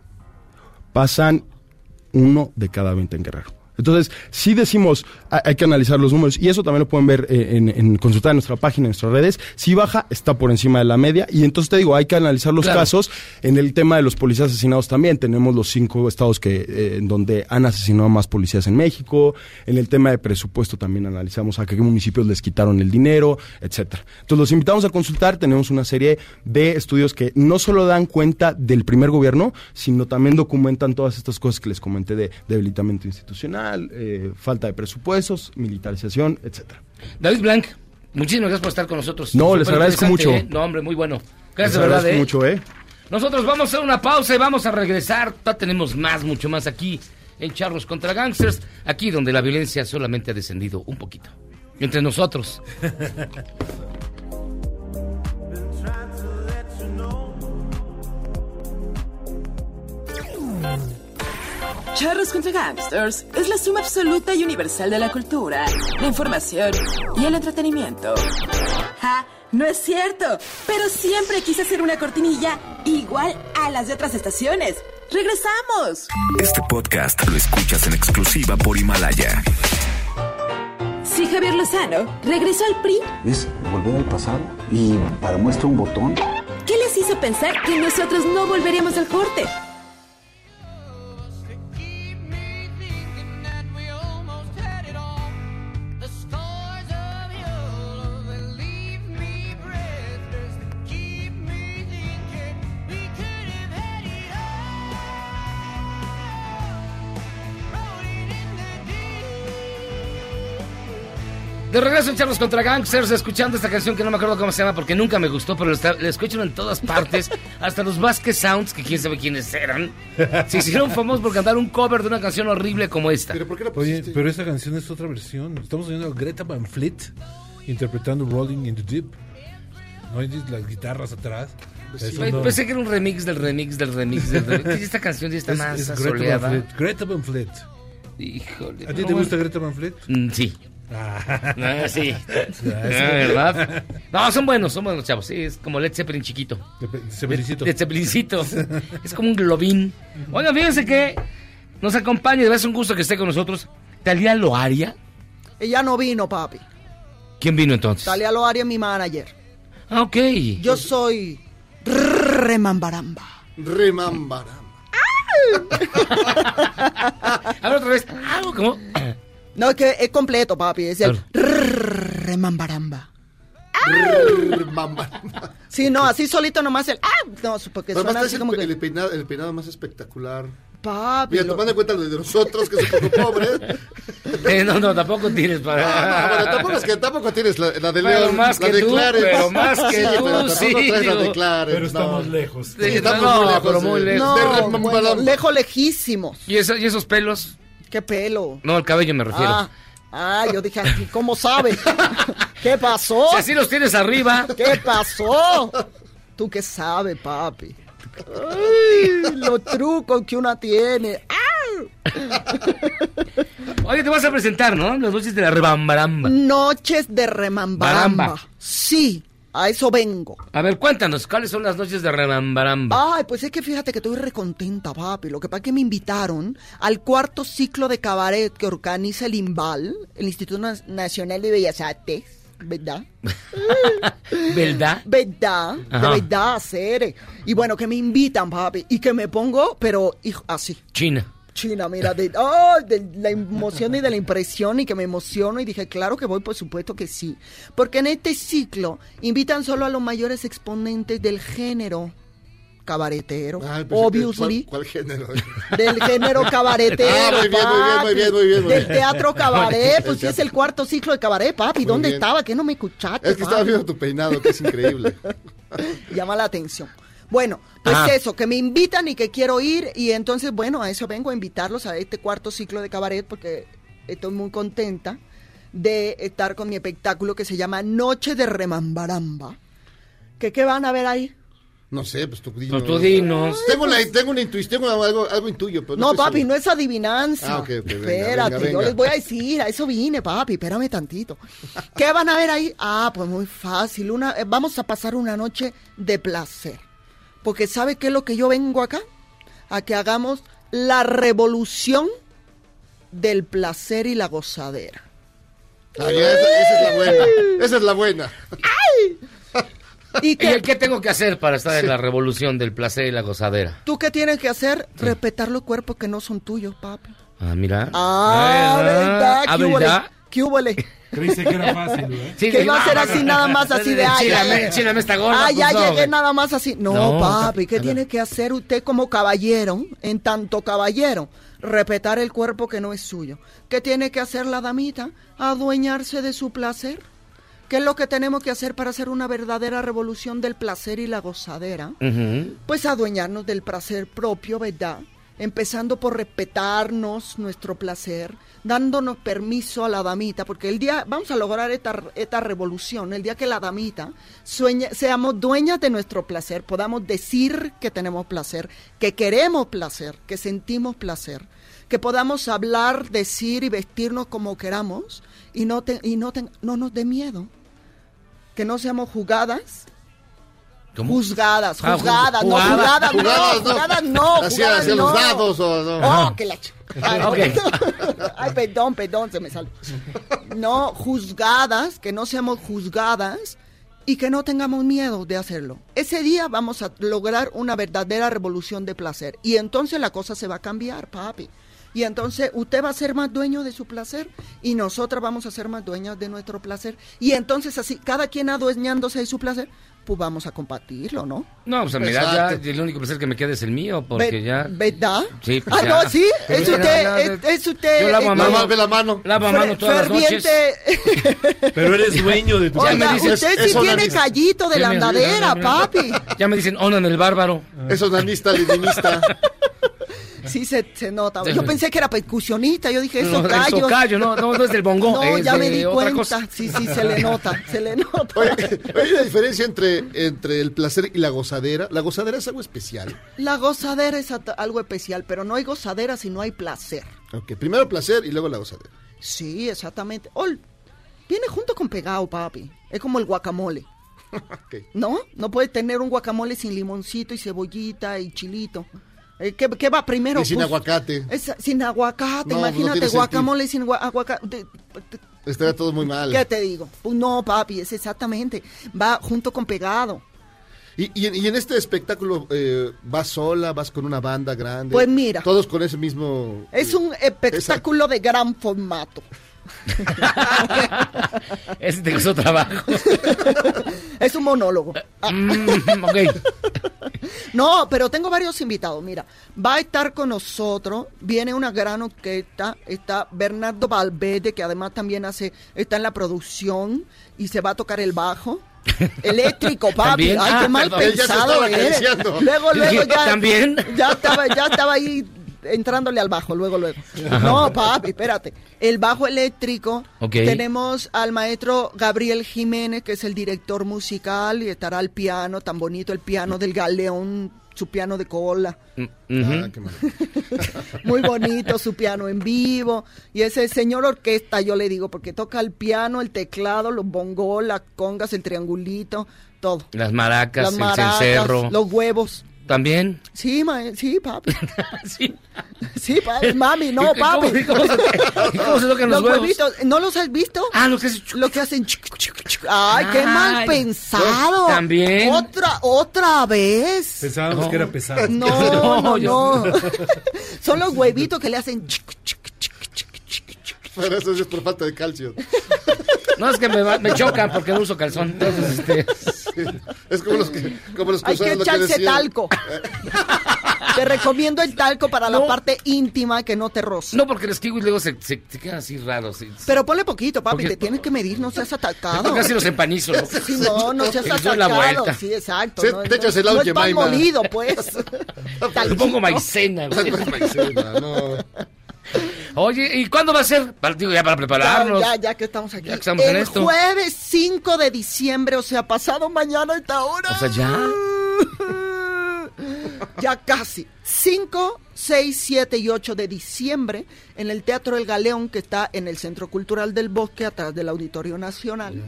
Pasan uno de cada 20 en Guerrero. Entonces, sí decimos, ha- hay que analizar los números y eso también lo pueden ver eh, en, en consultar en nuestra página, en nuestras redes. Si baja, está por encima de la media y entonces te digo, hay que analizar los Claro. casos. En el tema de los policías asesinados también tenemos los cinco estados que eh, en donde han asesinado más policías en México. En el tema de presupuesto también analizamos a qué municipios les quitaron el dinero, etcétera. Entonces los invitamos a consultar. Tenemos una serie de estudios que no solo dan cuenta del primer gobierno, sino también documentan todas estas cosas que les comenté de debilitamiento institucional, eh, falta de presupuestos, militarización, etcétera. David Blanc, muchísimas gracias por estar con nosotros. No, les agradezco mucho. ¿eh? No, hombre, muy bueno. Les Gracias de verdad, agradezco ¿eh? mucho, ¿eh? Nosotros vamos a hacer una pausa y vamos a regresar. Todavía tenemos más, mucho más aquí en Charlos contra Gangsters, aquí donde la violencia solamente ha descendido un poquito. Entre nosotros. (laughs) Charros contra Gangsters es la suma absoluta y universal de la cultura, la información y el entretenimiento. ¡Ja! No es cierto, pero siempre quise hacer una cortinilla igual a las de otras estaciones. ¡Regresamos! Este podcast lo escuchas en exclusiva por Himalaya. Si Javier Lozano regresó al PRI, Es volver al pasado y para muestra un botón. ¿qué les hizo pensar que nosotros no volveríamos al corte? De regreso en Charlos contra Gangsters, escuchando esta canción que no me acuerdo cómo se llama porque nunca me gustó, pero la, la escuchan en todas partes, (laughs) hasta los Vasquez Sounds, que quién sabe quiénes eran, se hicieron famosos por cantar un cover de una canción horrible como esta. Oye, pero esta canción es otra versión. Estamos oyendo a Greta Van Fleet interpretando Rolling in the Deep. ¿No hay las guitarras atrás? No- Pensé que era un remix del remix del remix del remix. (laughs) Esta canción sí está Es- más es Greta Van. Fleet. Greta Van Fleet. Híjole. ¿A ti no, te gusta Greta Van Fleet? Mm, sí. Ah. Ah, sí. Ya, Ah. ¿Verdad? No, son buenos, son buenos, chavos. Sí, es como Led Zeppelin chiquito. Zeppelincito. Led Zeppelincito. es como un globín. Oigan, fíjense que nos acompaña, de verdad es un gusto que esté con nosotros. Talía Loaria. Ella no vino, papi. ¿Quién vino entonces? Talia Loaria es mi manager. Ah, ok. Yo soy Remambaramba. Remambaramba. (laughs) A ver otra vez. Algo como. No, es que es completo, papi. Es el Remambaramba. Sí, no, así solito nomás el. ¡Ah! No, porque Pero suena así como el, que. el peinado, el peinado más espectacular. Papi. Mira, lo- tomando en cuenta lo de nosotros, que poco pobres. Eh, no, no, tampoco tienes para. Ah, no, bueno, tampoco es que tampoco tienes la, la de Pero León, más la que de tú, pero más que Sí, tú, pero sí, traes la de Pero estamos no. lejos. Sí, estamos no, muy lejos. pero muy lejos. No, bueno, lejos lejísimos. ¿Y, eso- ¿Y esos pelos? ¿Qué pelo? No, el cabello me refiero. Ah, ah, yo dije, "Ay, ¿cómo sabe? ¿Qué pasó? (laughs) Si así los tienes arriba. (laughs) ¿Qué pasó? ¿Tú qué sabes, papi? Ay, los trucos que una tiene. Oye, te vas a presentar, ¿no? Las noches de la rebambaramba. Noches de remambaramba. Baramba. Sí, a eso vengo. A ver, cuéntanos, ¿cuáles son las noches de rebambaramba? Ay, pues es que fíjate que estoy recontenta, papi. Lo que pasa es que me invitaron al cuarto ciclo de cabaret que organiza el INVAL, el Instituto Na- Nacional de Bellas Artes, ¿verdad? (laughs) ¿Verdad? ¿Verdad? Ajá. De verdad, hacer. Y bueno, que me invitan, papi. Y que me pongo, pero hijo, así. China. China, mira, de, oh, de la emoción y de la impresión y que me emociono y dije, claro que voy, por supuesto que sí. Porque en este ciclo invitan solo a los mayores exponentes del género cabaretero, Ay, que- obviously, ¿Cuál, cuál género? del género cabaretero, Ah, muy bien, muy bien, muy bien, muy bien, del teatro cabaret, pues sí es el cuarto ciclo de cabaret, papi, Muy ¿dónde estaba? ¿Qué no me escuchaste? Es que estaba viendo tu peinado, que es increíble. (laughs) llama la atención. Bueno, pues eso, que me invitan y que quiero ir y entonces, bueno, a eso vengo a invitarlos a este cuarto ciclo de cabaret porque estoy muy contenta de estar con mi espectáculo que se llama Noche de Remambaramba. ¿Qué, qué van a ver ahí? No sé, pues tú dinos. Pues tú dinos. Tengo, la, tengo una intuición, tengo algo, algo intuyo. Pero No, estoy papi, seguro. no es adivinanza. Ah, ok, ok, venga, Espérate, venga, yo les voy a decir, a eso vine, papi, espérame tantito. ¿Qué van a ver ahí? Ah, pues muy fácil, una, eh, vamos a pasar una noche de placer. Porque ¿sabe qué es lo que yo vengo acá? A que hagamos la revolución del placer y la gozadera. Ah, esa, esa es la buena. Esa es la buena. ¿Y ¿Y el qué tengo que hacer para estar en la revolución del placer y la gozadera? ¿Tú qué tienes que hacer? Respetar los cuerpos que no son tuyos, papi. Ah, mira. Ah, ¿verdad? Ah, ¿Qué. ¿Qué? Creíste que era fácil, ¿eh? Sí, que sí, iba a ser así nada más así de ay, Chílame, ay, ay. chílame esta gorda, Ah, ya pues, no, llegué güey. nada más así. No, No, papi, ¿qué tiene que hacer usted como caballero, en tanto caballero? Respetar el cuerpo que no es suyo. ¿Qué tiene que hacer la damita? Adueñarse de su placer. ¿Qué es lo que tenemos que hacer para hacer una verdadera revolución del placer y la gozadera? Pues adueñarnos del placer propio, ¿verdad? Empezando por respetarnos nuestro placer, dándonos permiso a la damita, porque el día, vamos a lograr esta, esta revolución, el día que la damita sueñe, seamos dueñas de nuestro placer, podamos decir que tenemos placer, que queremos placer, que sentimos placer, que podamos hablar, decir y vestirnos como queramos y no, te- y no, te- no nos dé miedo, que no seamos jugadas ¿Cómo? Juzgadas, Ah, juzgadas, no, jugadas. juzgadas, no, Jugadas, no. juzgadas no, jugadas hacía no. los dados o no. Oh, Ajá. que la ch- Ay, Ok. Ay, perdón, perdón, se me sale. No, juzgadas, que no seamos juzgadas y que no tengamos miedo de hacerlo. Ese día vamos a lograr una verdadera revolución de placer y entonces la cosa se va a cambiar, papi. Y entonces usted va a ser más dueño de su placer y nosotras vamos a ser más dueñas de nuestro placer. Y entonces así, cada quien adueñándose de su placer, pues vamos a compartirlo, ¿no? No, pues mira, ya Exacto. el único placer que me queda es el mío, porque Ve- ya... ¿Verdad? Sí, pues ah, ya. no, sí, Pero es ya, usted, ya, es, es usted. Yo lavo a eh, mano. Lave la mano. Lavo a mano todas las noches. ferviente. (laughs) Pero eres dueño de tu Ya me Oiga, dicen- usted sí eso tiene callito de Ya la me- andadera, mira, papi. Ya me dicen, Onan el bárbaro. Es onanista, leninista. (laughs) Sí se, se nota. Yo pensé que era percusionista, yo dije, eso No, el callo. tocayo, no, no, no es del bongo, (laughs) No, es ya de me di cuenta. cosa. Sí, sí, se le nota, se le nota. (laughs) Oye, hay una diferencia entre, entre el placer y la gozadera. La gozadera es algo especial. La gozadera es algo especial, pero no hay gozadera si no hay placer. Ok, primero placer y luego la gozadera. Sí, exactamente. Ol, viene junto con pegado, papi. Es como el guacamole. (laughs) ¿No? No puedes tener un guacamole sin limoncito y cebollita y chilito. Eh, ¿qué, qué va primero? Y sin Pues, aguacate. es- sin aguacate, No, pues no imagínate, guacamole sin gua- aguacate. Estaría todo muy mal. ¿Qué te digo? Pues no, papi, es exactamente. Va junto con pegado. Y, y en- y en este espectáculo, eh, ¿vas sola? ¿Vas con una banda grande? Pues mira. Todos con ese mismo... Es un espectáculo de gran formato. (laughs) Ese te costó trabajo. (laughs) Es un monólogo. (laughs) Mm, ok. No, pero tengo varios invitados. Mira, va a estar con nosotros, viene una gran orquesta, está Bernardo Valverde, que además también hace, está en la producción y se va a tocar el bajo. Eléctrico, (laughs) papi. ¿También? Ay, Ah, qué mal ya se pensado eres. Luego, luego (laughs) ya. ¿también? Ya estaba, ya estaba ahí entrándole al bajo, luego, luego. No, papi, espérate. El bajo eléctrico. Ok. Tenemos al maestro Gabriel Jiménez, que es el director musical, y estará al piano, tan bonito el piano del galeón, su piano de cola. Mm. Ah, mal. (laughs) Muy bonito su piano en vivo. Y ese señor orquesta, yo le digo, porque toca el piano, el teclado, los bongos, las congas, el triangulito, todo. Las maracas, Las el maracas, cencerro. los huevos. ¿También? Sí, ma sí, papi. (laughs) sí. Sí, papi. Mami, no, ¿Y (laughs) cómo- papi. y cómo se- cómo se tocan (laughs) los huevos? huevitos, ¿no los has visto? Ah, lo que es... Lo que hacen. Ay, qué mal pensado. también. Otra, otra vez. Pensábamos No. que era pesado. No, No, no, yo- no. Son los huevitos que le hacen. Pero eso es por falta de calcio. No, es que me, va- me chocan porque no uso calzón. Entonces, este... Es como los que, como los que Hay que que echarse decían. talco. Te recomiendo el talco para la parte íntima que no te roza. No, porque los kiwis luego se, se, se quedan así raros. sí. Pero ponle poquito, papi, Porque- te tienes que medir, no seas atacado. Casi los empanizo. ¿no? Sí, no, no seas doy la atacado. vuelta. Sí, exacto. Sí, no, te no- echas helado no es pan molido, pues. (laughs) Le pongo maicena. güey. Maicena, no. Oye, ¿y cuándo va a ser? Digo, ya para prepararnos. Ya, ya, ya que estamos aquí. Ya que estamos en el esto. jueves 5 de diciembre, o sea, pasado mañana a esta hora. O sea, ya. (laughs) ya casi. 5, 6, 7 y 8 de diciembre en el Teatro El Galeón, que está en el Centro Cultural del Bosque, atrás del Auditorio Nacional.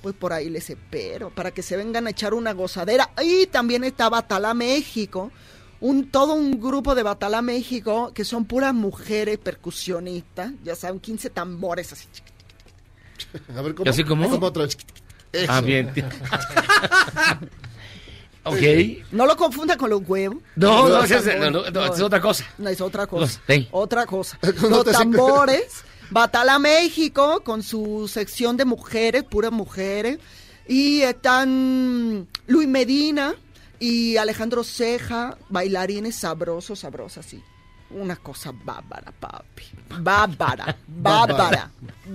Pues por ahí les espero, para que se vengan a echar una gozadera. Y también está Batala México, un todo un grupo de Batala México que son puras mujeres percusionistas, ya saben, 15 tambores así. (laughs) A ver, ¿cómo? ¿Así como? ¿Cómo otra vez? Eso. Ah, bien. (laughs) ok. No lo confunda con los huevos. No, no, es, tambores. no, no, es otra cosa. No, es otra cosa. (laughs) Los-. Otra cosa. Los tambores. Batala México con su sección de mujeres, puras mujeres. Y están Luis Medina y Alejandro Ceja, bailarines sabrosos, sabrosas, sí. Una cosa bárbara, papi. Bárbara, (laughs) bárbara,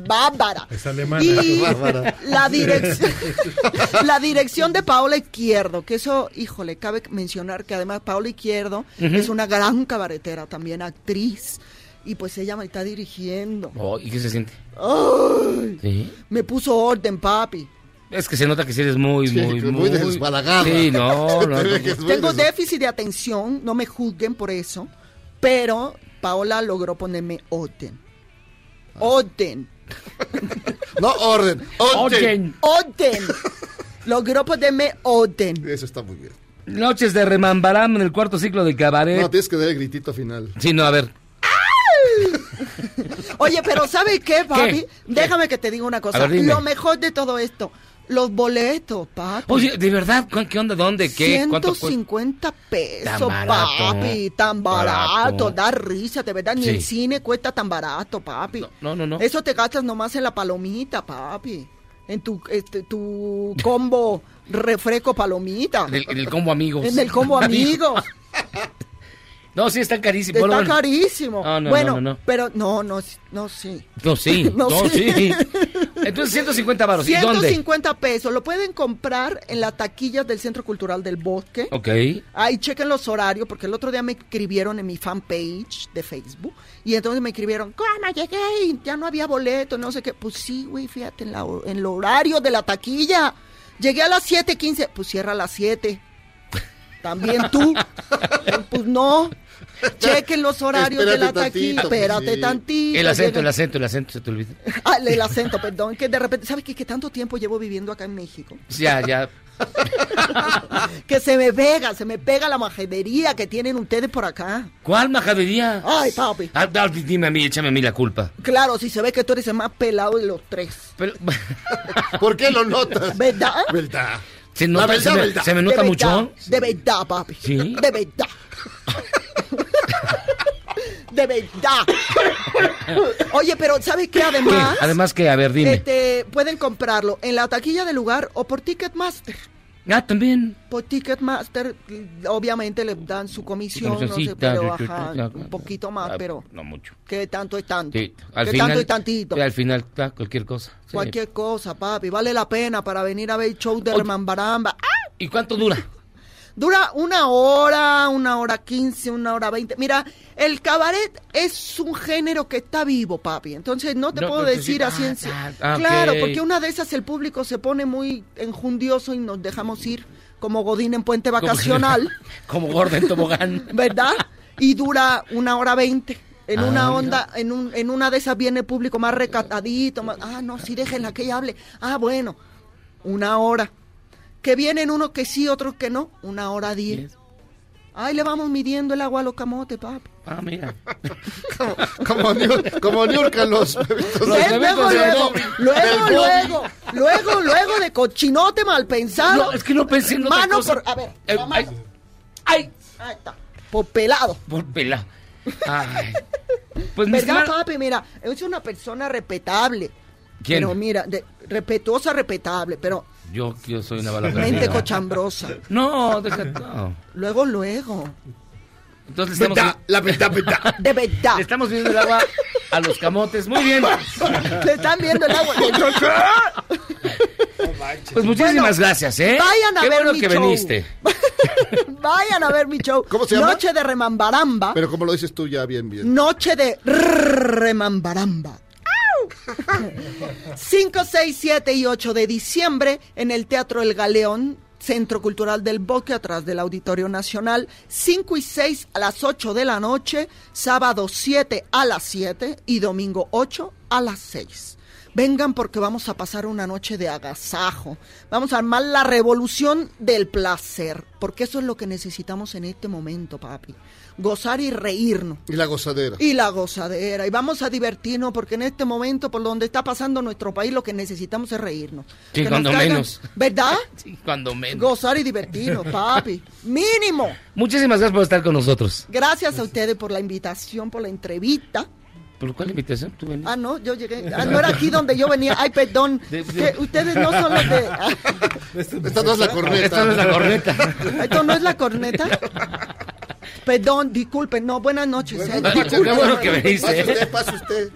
bárbara. Es alemana. Y (laughs) Bárbara. la dirección, (laughs) la dirección de Paola Izquierdo, que eso, híjole, cabe mencionar que además Paola Izquierdo es una gran cabaretera, también actriz, y pues ella me está dirigiendo. Oh, ¿Y qué se siente? ¡Ay! Sí. Me puso orden, papi. Es que se nota que sí eres muy, Sí, muy, muy desbalagada. Sí, no, no. Muy Tengo déficit de atención, no me juzguen por eso, pero Paola logró ponerme orden. Orden. (laughs) No, orden. Orden. Orden. Orden. Logró ponerme orden. Eso está muy bien. Noches de remambaram en el cuarto ciclo de cabaret. No, tienes que dar el gritito final. Sí, no, a ver. Oye, pero ¿sabes qué? ¿Qué? Déjame que te diga una cosa. Ver. Lo mejor de todo esto, los boletos, papi. Oye, ¿de verdad? ¿Cu- ¿Qué onda? ¿Dónde? ¿Qué? ¿Cuánto cuesta? 150 pesos, Tan barato. papi, tan barato, Barato. da risa, de verdad, ni Sí. el cine cuesta tan barato, papi. No, no, no. Eso te gastas nomás en la palomita, papi. En tu, este, tu combo refresco palomita. En el, en el combo amigos. En el combo (laughs) amigos. (laughs) No, sí, está carísimo. Está Bueno, bueno. carísimo. No, no, bueno, no, no, no. pero no, no, no, sí. No, sí. (laughs) No, sí. sí. Entonces, 150 baros. ¿Y dónde? 150 pesos. Lo pueden comprar en las taquillas del Centro Cultural del Bosque. Ok. Ahí chequen los horarios, porque el otro día me escribieron en mi fanpage de Facebook. Y entonces me escribieron, ¿cómo llegué? Y ya no había boleto, no sé qué. Pues sí, güey, fíjate, en, la, en el horario de la taquilla. Llegué a las 7:15. Pues cierra a las 7. También tú. (laughs) pues no. (laughs) Chequen los horarios de la Espérate taquilla. tantito, Espérate sí. tantito. El acento, llega- el acento, el acento, se te olvida. (laughs) Ah, el acento, perdón, que de repente, ¿sabes qué? Que tanto tiempo llevo viviendo acá en México. Ya, ya. (laughs) Que se me pega, se me pega la majadería que tienen ustedes por acá. ¿Cuál majadería? Ay, papi. Ah, ah, dime a mí, échame a mí la culpa. Claro, si se ve que tú eres el más pelado de los tres. Pero, ¿Por qué lo notas? ¿Verdad? ¿Verdad? ¿se, nota, verdad, se, me, verdad. se me De nota verdad, mucho? De verdad, papi. ¿Sí? De verdad. De verdad. Oye, pero ¿sabes qué? ¿Qué? Además, Además que, a ver, dime. este, pueden comprarlo en la taquilla del lugar o por Ticketmaster. Ah, también. Por Ticketmaster, obviamente le dan su comisión, no sé, pero ajá, un poquito más, Ah, pero No mucho. que tanto es tanto. Sí, al que final, tanto es tantito. al final, cualquier cosa. Sí. Cualquier cosa, papi, vale la pena para venir a ver el show de Remambaramba. ¡Ah! ¿Y cuánto dura? Dura una hora, una hora quince, una hora veinte. Mira, el cabaret es un género que está vivo, papi. Entonces no te No, puedo no, decir así ah, en sí. ah, ah, Claro, porque una de esas el público se pone muy enjundioso y nos dejamos ir como Godín en puente Como- vacacional, (laughs) Como gordo en tobogán. (laughs) ¿verdad? Y dura una hora veinte. En Ah, una mira. onda, en, un, en una de esas viene el público más recatadito, más, ah, no, sí, déjenla que ella hable. Ah, bueno, una hora. Que vienen unos que sí, otros que no, una hora diez. Ay, le vamos midiendo el agua a los camotes, papi. Ah, mira. (laughs) Como, como Niurka los bebitos. Los ¿Ves? bebitos Luego, luego, luego, luego, luego, luego de cochinote mal pensado. No, es que no pensé en otra Mano cosa. por, a ver, Eh, la ay, Ahí está, por pelado. por pela. Ay. Pues mi ¿Verdad, papi? Mira, es una persona respetable. ¿Quién? Pero mira, de- respetuosa, respetable, pero Yo, yo soy una bala mente perdida. cochambrosa. No, deja, (laughs) no. Luego, luego. Entonces estamos, Verdad, la verdad, verdad. (laughs) De verdad. le estamos viendo el agua a los camotes. Muy bien. Le están viendo el agua. (laughs) Pues muchísimas gracias, ¿eh? vayan a Qué ver bueno mi que show. veniste. Vayan a ver mi show. ¿Cómo se llama? Noche de Remambaramba. Pero como lo dices tú ya bien, bien. Noche de Remambaramba. ¡Au! 5, 6, 7 y 8 de diciembre en el Teatro El Galeón, Centro Cultural del Bosque, atrás del Auditorio Nacional. 5 y 6 a las 8 de la noche, sábado 7 a las 7 y domingo 8 a las 6. Vengan porque vamos a pasar una noche de agasajo. Vamos a armar la revolución del placer, porque eso es lo que necesitamos en este momento, papi. Gozar y reírnos. Y la gozadera. Y la gozadera. Y vamos a divertirnos porque en este momento, por donde está pasando nuestro país, lo que necesitamos es reírnos. Sí, Que nos cuando caigan- menos. ¿Verdad? (laughs) Sí, cuando menos. Gozar y divertirnos, papi. (laughs) Mínimo. Muchísimas gracias por estar con nosotros. Gracias a ustedes por la invitación, por la entrevista. ¿Por cuál invitación? ¿Tú venías? Ah, no, yo llegué. Ah, no era aquí donde yo venía. Ay, perdón. De- (laughs) de- que ustedes no son los de. ah, Esta no es la corneta. Esta no es la corneta. ¿Esto no es la corneta? Perdón, disculpen. No, buenas noches. Qué bueno que veniste. Pase usted, pase usted.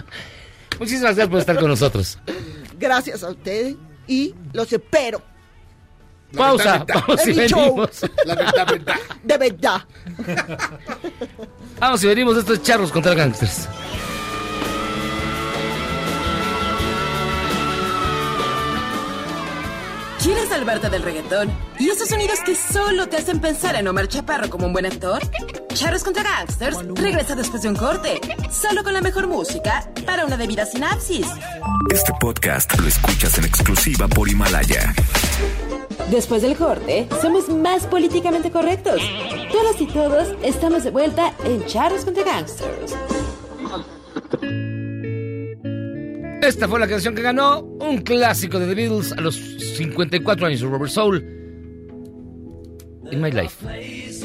Muchísimas gracias por estar con nosotros. Gracias a ustedes y los espero. Pausa, vamos y venimos. De verdad. Vamos y venimos estos charros contra gangsters. Salvarte del reggaetón? ¿Y esos sonidos que solo te hacen pensar en Omar Chaparro como un buen actor? Charros contra Gangsters regresa después de un corte, solo con la mejor música para una debida sinapsis. Este podcast lo escuchas en exclusiva por Himalaya. Después del corte, somos más políticamente correctos. Todas y todos estamos de vuelta en Charros contra Gangsters. Esta fue la canción que ganó un clásico de The Beatles a los 54 años Robert Soul. In My Life.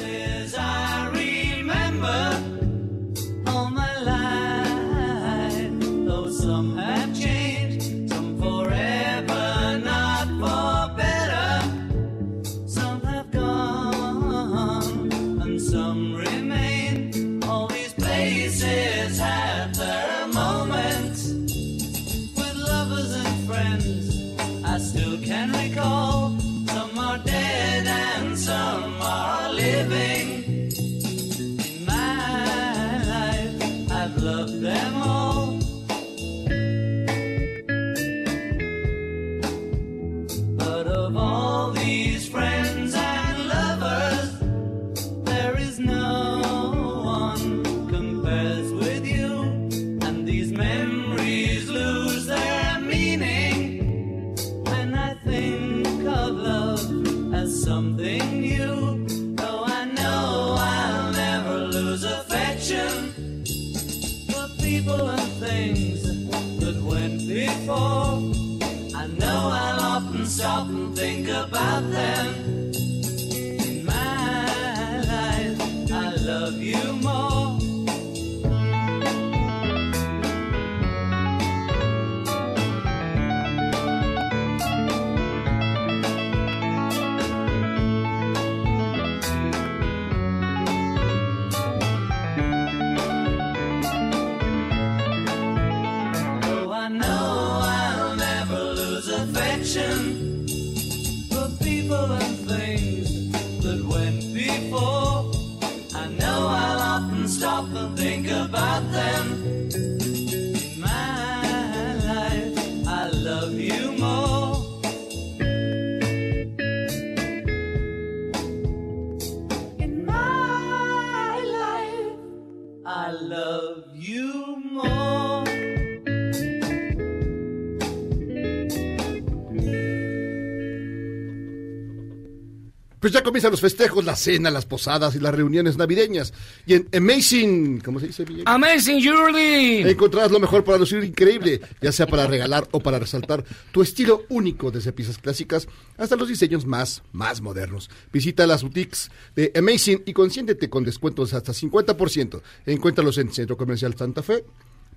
Los festejos, la cena, las posadas y las reuniones navideñas. Y en Amazing, ¿cómo se dice? Villegas? Amazing Jewelry. Encontrarás lo mejor para lucir increíble, ya sea para regalar o para resaltar tu estilo único, desde piezas clásicas hasta los diseños más, más modernos. Visita las boutiques de Amazing y consiéntete con descuentos hasta 50%. Encuéntralos en Centro Comercial Santa Fe,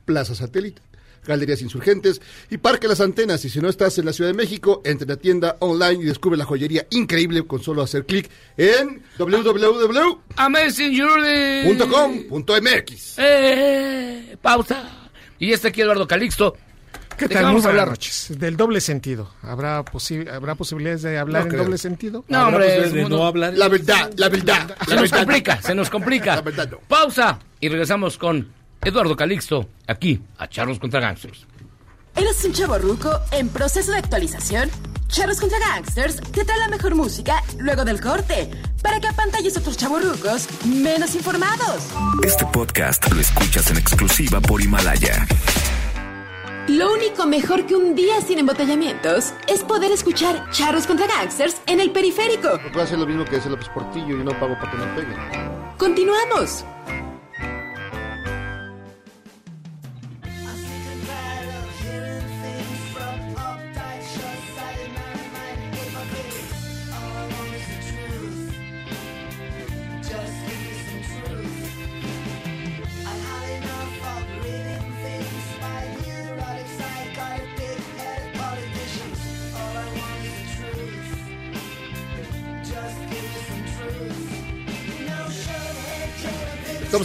Plaza Satélite, Galerías Insurgentes y Parque Las Antenas. Y si no estás en la Ciudad de México, entre a la tienda online y descubre la joyería increíble con solo hacer clic en Jewelry. Eh, pausa. Y está aquí Eduardo Calixto. ¿Qué ¿De tal? vamos a hablar? noches. Del doble sentido. ¿Habrá, posi- ¿habrá posibilidades de hablar No en creo. doble sentido? No, hombre, es mundo- La verdad, la verdad. Se nos complica, se nos complica. La verdad no. Pausa y regresamos con Eduardo Calixto aquí a Charlos contra Gangsters. ¿Eres un chavo ruco en proceso de actualización? Charros contra Gangsters te trae la mejor música luego del corte para que apantalles a otros chavorrucos menos informados. Este podcast lo escuchas en exclusiva por Himalaya. Lo único mejor que un día sin embotellamientos es poder escuchar charros contra gangsters en el periférico. No puedo hacer lo mismo que hace López Portillo y no pago para que me peguen. Continuamos.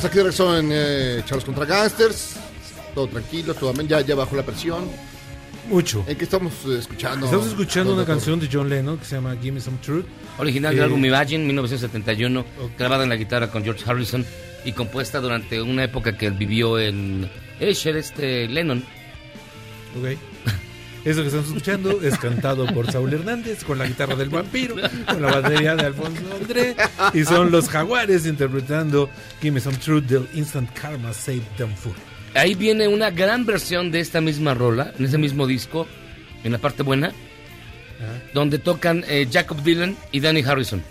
Estamos aquí de regreso en eh, Charlos contra Gangsters. Todo tranquilo, todo amén. Ya, ya bajó la presión. Mucho. ¿En qué estamos eh, escuchando? Estamos escuchando una canción de John Lennon que se llama Give Me Some Truth. Original Eh, del álbum Imagine, 1971, grabada en la guitarra con George Harrison y compuesta durante una época que vivió en Escher, este Lennon. Ok. Eso que estamos escuchando es cantado por Saúl Hernández con la guitarra del vampiro, con la batería de Alfonso André y son los jaguares interpretando Give Me Some Truth del Instant Karma Save Them Food. Ahí viene una gran versión de esta misma rola, en ese mismo disco, en la parte buena, donde tocan eh, Jacob Dylan y Danny Harrison.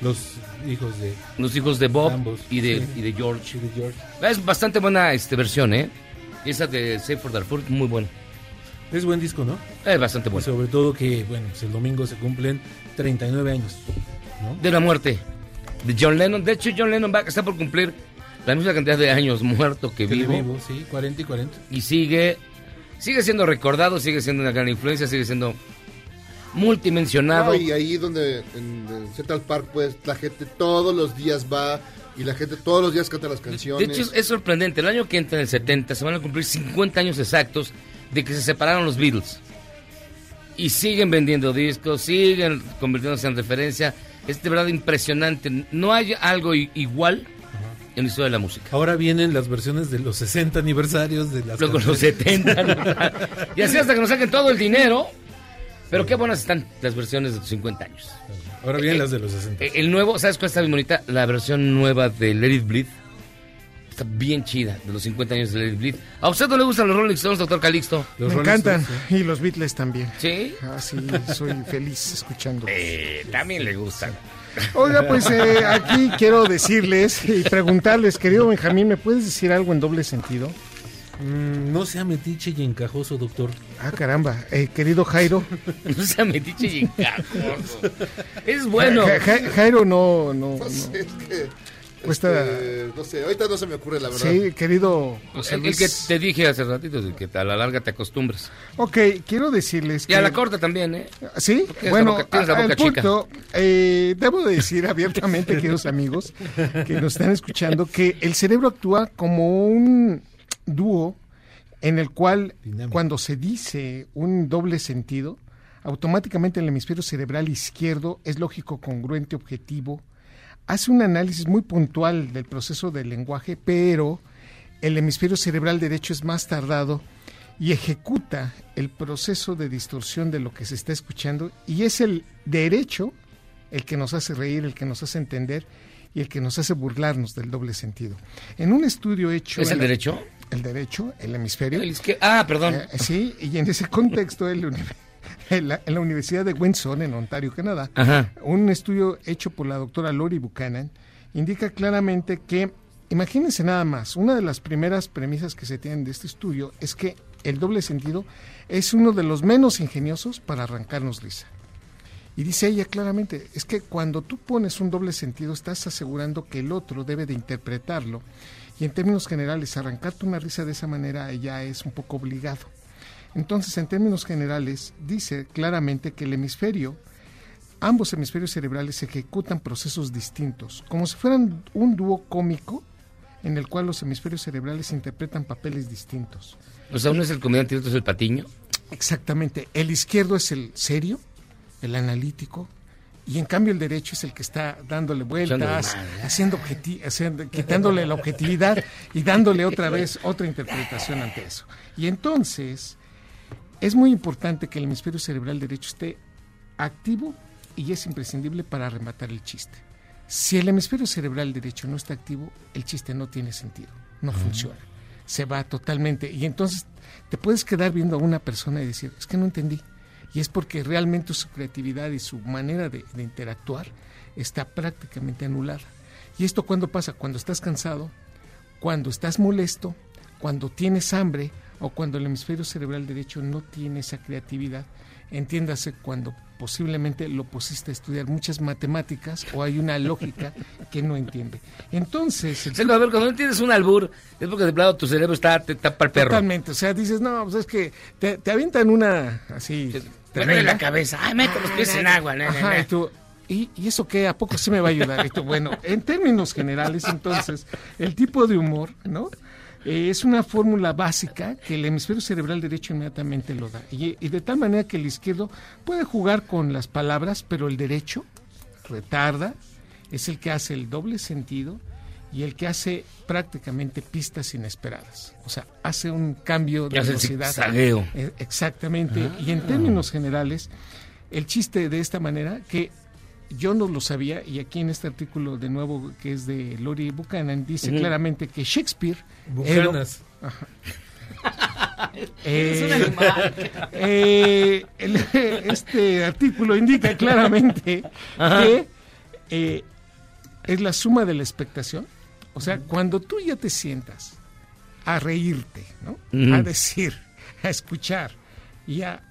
Los hijos de Los hijos de Bob Ambos, y, de, sí. y de George. Y de George. Es bastante buena este, versión, ¿eh? Esa de Save for Darfur, muy buena. Es buen disco, ¿no? Es bastante Y buena. sobre todo que, bueno, pues el domingo se cumplen 39 años. De la muerte de John Lennon. De hecho, John Lennon va, está por cumplir la misma cantidad de años muerto que Que vivo. vivo, sí, 40 y 40. Y sigue, sigue siendo recordado, sigue siendo una gran influencia, sigue siendo multimensionado. No, y ahí donde en, en Central Park, pues la gente todos los días va y la gente todos los días canta las De canciones. hecho, es, es sorprendente. El año que entra, en el 70, se van a cumplir 50 años exactos de que se separaron los Beatles. Y siguen vendiendo discos, siguen convirtiéndose en referencia. Es de verdad impresionante. No hay algo igual en la historia de la música. Ahora vienen las versiones de los 60 aniversarios de las Luego los canciones. 70. ¿no? (laughs) y así hasta que nos saquen todo el dinero. Pero qué buenas están las versiones de los 50 años. Ahora vienen Eh, las de los 60. Eh, El nuevo, ¿sabes cuál está bien bonita? La versión nueva de Let It Bleed. Está bien chida, de los 50 años de It Bleed. ¿A usted no le gustan los Rolling Stones, doctor Calixto? Me encantan. Y los Beatles también. ¿Sí? Ah, sí, soy feliz escuchando. Eh, también le gustan. Oiga, pues eh, aquí quiero decirles y preguntarles, querido Benjamín, ¿me puedes decir algo en doble sentido? Mm, no sea metiche y encajoso, doctor. Ah, caramba. Eh, querido Jairo. (laughs) No sea metiche y encajoso. Es bueno. Ja- Ja- Jairo no, no, No Cuesta- este, no sé, ahorita no se me ocurre la verdad. Sí, querido José El, el Luis. que te dije hace ratito, de que a la larga te acostumbres. Ok, quiero decirles Y que... a la corta también, ¿eh? Sí, bueno, boca- tienes la a- boca al chica. punto, eh, debo de decir (laughs) abiertamente, queridos amigos, que nos están escuchando, que el cerebro actúa como un dúo en el cual cuando se dice un doble sentido, automáticamente el hemisferio cerebral izquierdo es lógico, congruente, objetivo, hace un análisis muy puntual del proceso del lenguaje, pero el hemisferio cerebral derecho es más tardado y ejecuta el proceso de distorsión de lo que se está escuchando y es el derecho el que nos hace reír, el que nos hace entender y el que nos hace burlarnos del doble sentido. En un estudio hecho... ¿Es el la- derecho? El derecho, el hemisferio. El ah, perdón. Eh, sí, y en ese contexto, el en, la, en la Universidad de Windsor, en Ontario, Canadá, Ajá. un estudio hecho por la doctora Lori Buchanan indica claramente que, imagínense nada más, una de las primeras premisas que se tienen de este estudio es que el doble sentido es uno de los menos ingeniosos para arrancarnos risa. Y dice ella claramente, es que cuando tú pones un doble sentido estás asegurando que el otro debe de interpretarlo y en términos generales arrancarte una risa de esa manera ya es un poco obligado. Entonces, en términos generales, dice claramente que el hemisferio, ambos hemisferios cerebrales ejecutan procesos distintos, como si fueran un dúo cómico en el cual los hemisferios cerebrales interpretan papeles distintos. O sea, uno es el comediante y otro es el patiño. Exactamente. El izquierdo es el serio, el analítico, y en cambio el derecho es el que está dándole vueltas, haciendo haciendo- quitándole la objetividad y dándole otra vez otra interpretación ante eso. Y entonces es muy importante que el hemisferio cerebral derecho esté activo y es imprescindible para rematar el chiste. Si el hemisferio cerebral derecho no está activo, el chiste no tiene sentido, no funciona. se va totalmente. Y entonces te puedes quedar viendo a una persona y decir, es que no entendí. Y es porque realmente su creatividad y su manera de, de interactuar está prácticamente anulada. ¿Y esto cuando pasa? Cuando estás cansado, cuando estás molesto, cuando tienes hambre o cuando el hemisferio cerebral derecho no tiene esa creatividad. Entiéndase cuando posiblemente lo pusiste a estudiar muchas matemáticas o hay una lógica que no entiende. Entonces, el a ver, cuando no tienes un albur, es porque de plano tu cerebro está, te tapa el perro. Totalmente, o sea, dices, no, pues es que te, te avientan una así. Te duele la cabeza. Ay, meto los pies en agua. na, na, Ajá, na. y tú, ¿y, y eso qué? ¿A poco sí me va a ayudar? Y tú, bueno, en términos generales, entonces, el tipo de humor, ¿no? Eh, es una fórmula básica que el hemisferio cerebral derecho inmediatamente lo da. Y, y de tal manera que el izquierdo puede jugar con las palabras, pero el derecho retarda, es el que hace el doble sentido y el que hace prácticamente pistas inesperadas. O sea, hace un cambio de velocidad. Eh, Exactamente. Ah. Y en términos generales, el chiste de esta manera, que yo no lo sabía, y aquí en este artículo de nuevo que es de Lori Buchanan, dice claramente que Shakespeare... Buchanas. (laughs) Es un Eh, animal. eh, el- (laughs) este artículo indica claramente Ajá. que eh, es la suma de la expectación. O sea, cuando tú ya te sientas a reírte, ¿no? A decir, a escuchar y a,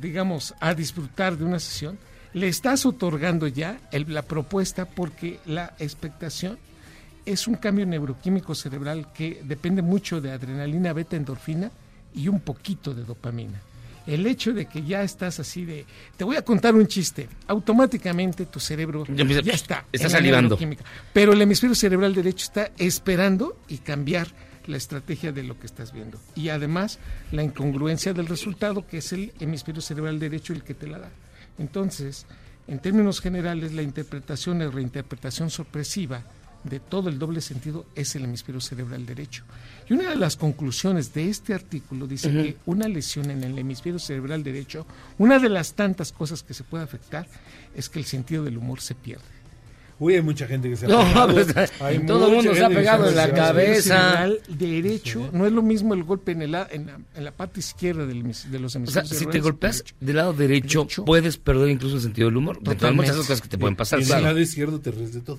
digamos, a disfrutar de una sesión, le estás otorgando ya el- la propuesta porque la expectación es un cambio neuroquímico cerebral que depende mucho de adrenalina, beta, endorfina y un poquito de dopamina. El hecho de que ya estás así de, te voy a contar un chiste, automáticamente tu cerebro Ya ya está. está salivando. Pero el hemisferio cerebral derecho está esperando y cambiar la estrategia de lo que estás viendo. Y además la incongruencia del resultado, que es el hemisferio cerebral derecho el que te la da. Entonces, en términos generales, la interpretación y reinterpretación sorpresiva de todo el doble sentido es el hemisferio cerebral derecho. Y una de las conclusiones de este artículo dice que una lesión en el hemisferio cerebral derecho, una de las tantas cosas que se puede afectar es que el sentido del humor se pierde. Uy, hay mucha gente que se ha No, pegado. (laughs) pues, Hay todo el mundo se ha pegado en la cabeza. derecho no es lo mismo el golpe en, el, la- en, la, en la parte izquierda del de los O sea, hemisferios si te golpeas del lado derecho, puedes perder incluso el sentido del humor. De todas muchas otras cosas que te pueden pasar, Y en claro. el lado izquierdo te ríes de todo.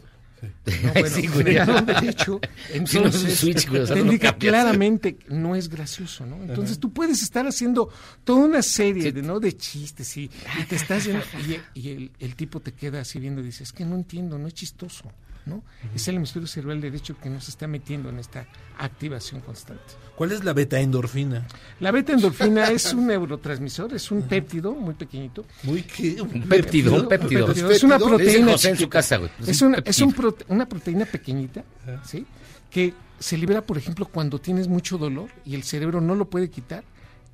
No, (laughs) bueno, Sí, en güey. el lado derecho, Si no es un entonces, switch, güey, o sea, te no indica cambias. claramente no es gracioso, ¿no? Entonces Ajá. tú puedes estar haciendo toda una serie de, ¿no? de chistes y, y te estás y, y el, el tipo te queda así viendo y dice, es que no entiendo, no es chistoso, ¿no? Es el hemisferio cerebral derecho que nos está metiendo en esta activación constante. ¿Cuál es la beta endorfina? La beta endorfina (laughs) es un neurotransmisor, es un péptido muy pequeñito. Muy qué? Un péptido, un péptido. Es una proteína. José en su chiquita. casa, güey. Es, un una, es un prote- una proteína pequeñita, ¿sí? Que se libera, por ejemplo, cuando tienes mucho dolor y el cerebro no lo puede quitar,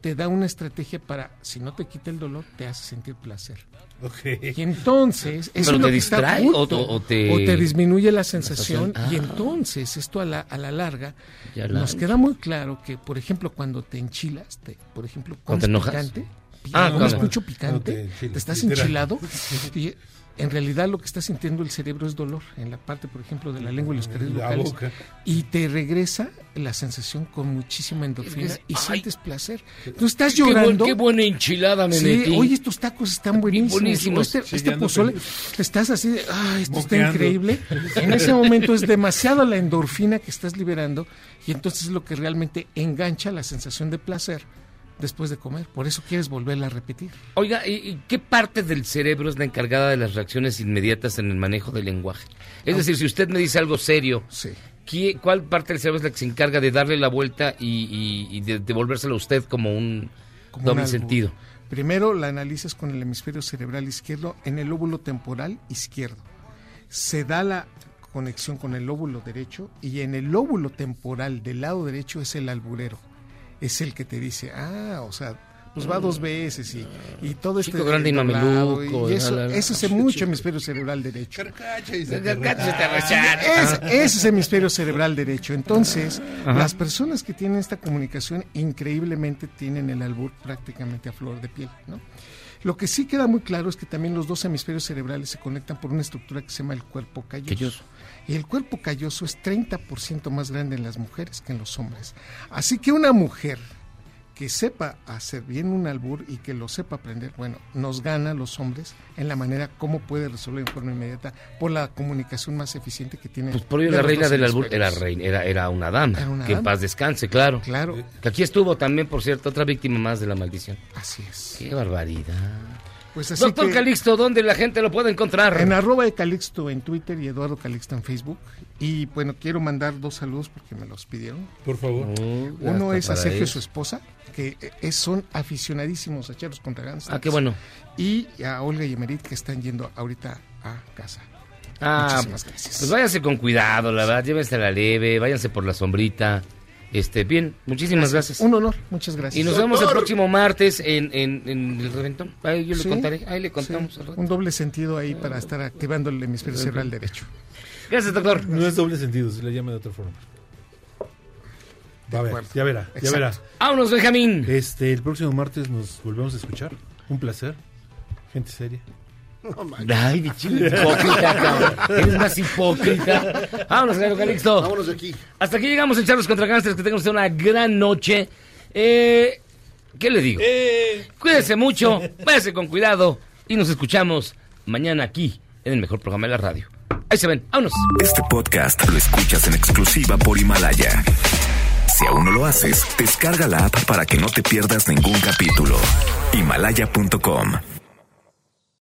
te da una estrategia para, si no te quita el dolor, te hace sentir placer. Ok. Y entonces, eso ¿Pero te distrae o- o- o te- te disminuye la sensación. sensación? Y Ah. entonces, esto a la, a la larga, Ya la- nos queda muy claro que, por ejemplo, cuando te enchilas, te- por ejemplo, ¿Cuando te enojas? picante, Ah, comes cuando- mucho No picante, te enchilas, te estás enchilado (laughs) y en realidad lo que está sintiendo el cerebro es dolor en la parte, por ejemplo, de la lengua y los carriles La vocales boca. y te regresa la sensación con muchísima endorfina y ay. sientes placer. Tú estás llorando. qué buena enchilada me Sí, metí. oye, estos tacos están buenísimos. buenísimos. Este, Sí, este pozole, estás así de, ay, esto está increíble. En ese momento es demasiado la endorfina que estás liberando y entonces es lo que realmente engancha la sensación de placer después de comer. Por eso quieres volverla a repetir. Oiga, ¿y, qué parte del cerebro es la encargada de las reacciones inmediatas en el manejo del lenguaje? Es decir, si usted me dice algo serio, ¿qué- ¿cuál parte del cerebro es la que se encarga de darle la vuelta y, y- y de devolvérselo a usted como un Como doble un sentido? Primero la analizas con el hemisferio cerebral izquierdo en el lóbulo temporal izquierdo. Se da la conexión con el lóbulo derecho y en el lóbulo temporal del lado derecho es el alburero. Es el que te dice, ah, o sea, pues va dos veces y, y todo este grande y mameluco, y y eso, la, la, la. eso es mucho hemisferio cerebral derecho. y se te Es, ese es hemisferio cerebral derecho. Entonces, Ajá. las personas que tienen esta comunicación increíblemente tienen el albur prácticamente a flor de piel, ¿no? Lo que sí queda muy claro es que también los dos hemisferios cerebrales se conectan por una estructura que se llama el cuerpo calloso. Calloso. Y el cuerpo calloso es 30% más grande en las mujeres que en los hombres. Así que una mujer que sepa hacer bien un albur y que lo sepa aprender, bueno, nos gana a los hombres en la manera como puede resolver en forma inmediata por la comunicación más eficiente que tiene. Pues por ello la reina del albur era, reina, era, era una dama. Era una que en paz descanse, claro. Claro. Que aquí estuvo también, por cierto, otra víctima más de la maldición. Así es. Qué barbaridad. Pues así Doctor que- Calixto, ¿dónde la gente lo puede encontrar? En arroba de Calixto en Twitter y Eduardo Calixto en Facebook. Y bueno, quiero mandar dos saludos porque me los pidieron. Por favor. Uno hasta es a Sergio, su esposa, que es- son aficionadísimos a Charlos contra Gangsters. Ah, qué bueno. Y a Olga y Emerit que están yendo ahorita a casa. Ah, Muchísimas gracias. Pues váyanse con cuidado, la verdad, llévense a la leve, váyanse por la sombrita. Este, bien, muchísimas gracias. Un honor, muchas gracias. Y nos vemos el próximo martes en, en, en el reventón. Ahí yo le Sí, contaré, ahí le contamos. sí. Un doble sentido ahí para estar activando el hemisferio cerebral derecho. Gracias, doctor. No es doble sentido, se le llama de otra forma. Va a ver, acuerdo. ya verá, ya verá. Vámonos, Benjamín. Este, el próximo martes nos volvemos a escuchar. Un placer. Gente seria. (laughs) Ay, bicho, hipócrita, cabrón. Eres más hipócrita. Vámonos, Jairo Calixto. Vámonos de aquí. Hasta aquí llegamos en Charlos contra Gangsters. Que tengan usted una gran noche. Eh, ¿Qué le digo? Cuídense mucho, váyase con cuidado y nos escuchamos mañana aquí en el mejor programa de la radio. Ahí se ven, vámonos. Este podcast lo escuchas en exclusiva por Himalaya. Si aún no lo haces, descarga la app para que no te pierdas ningún capítulo. Himalaya.com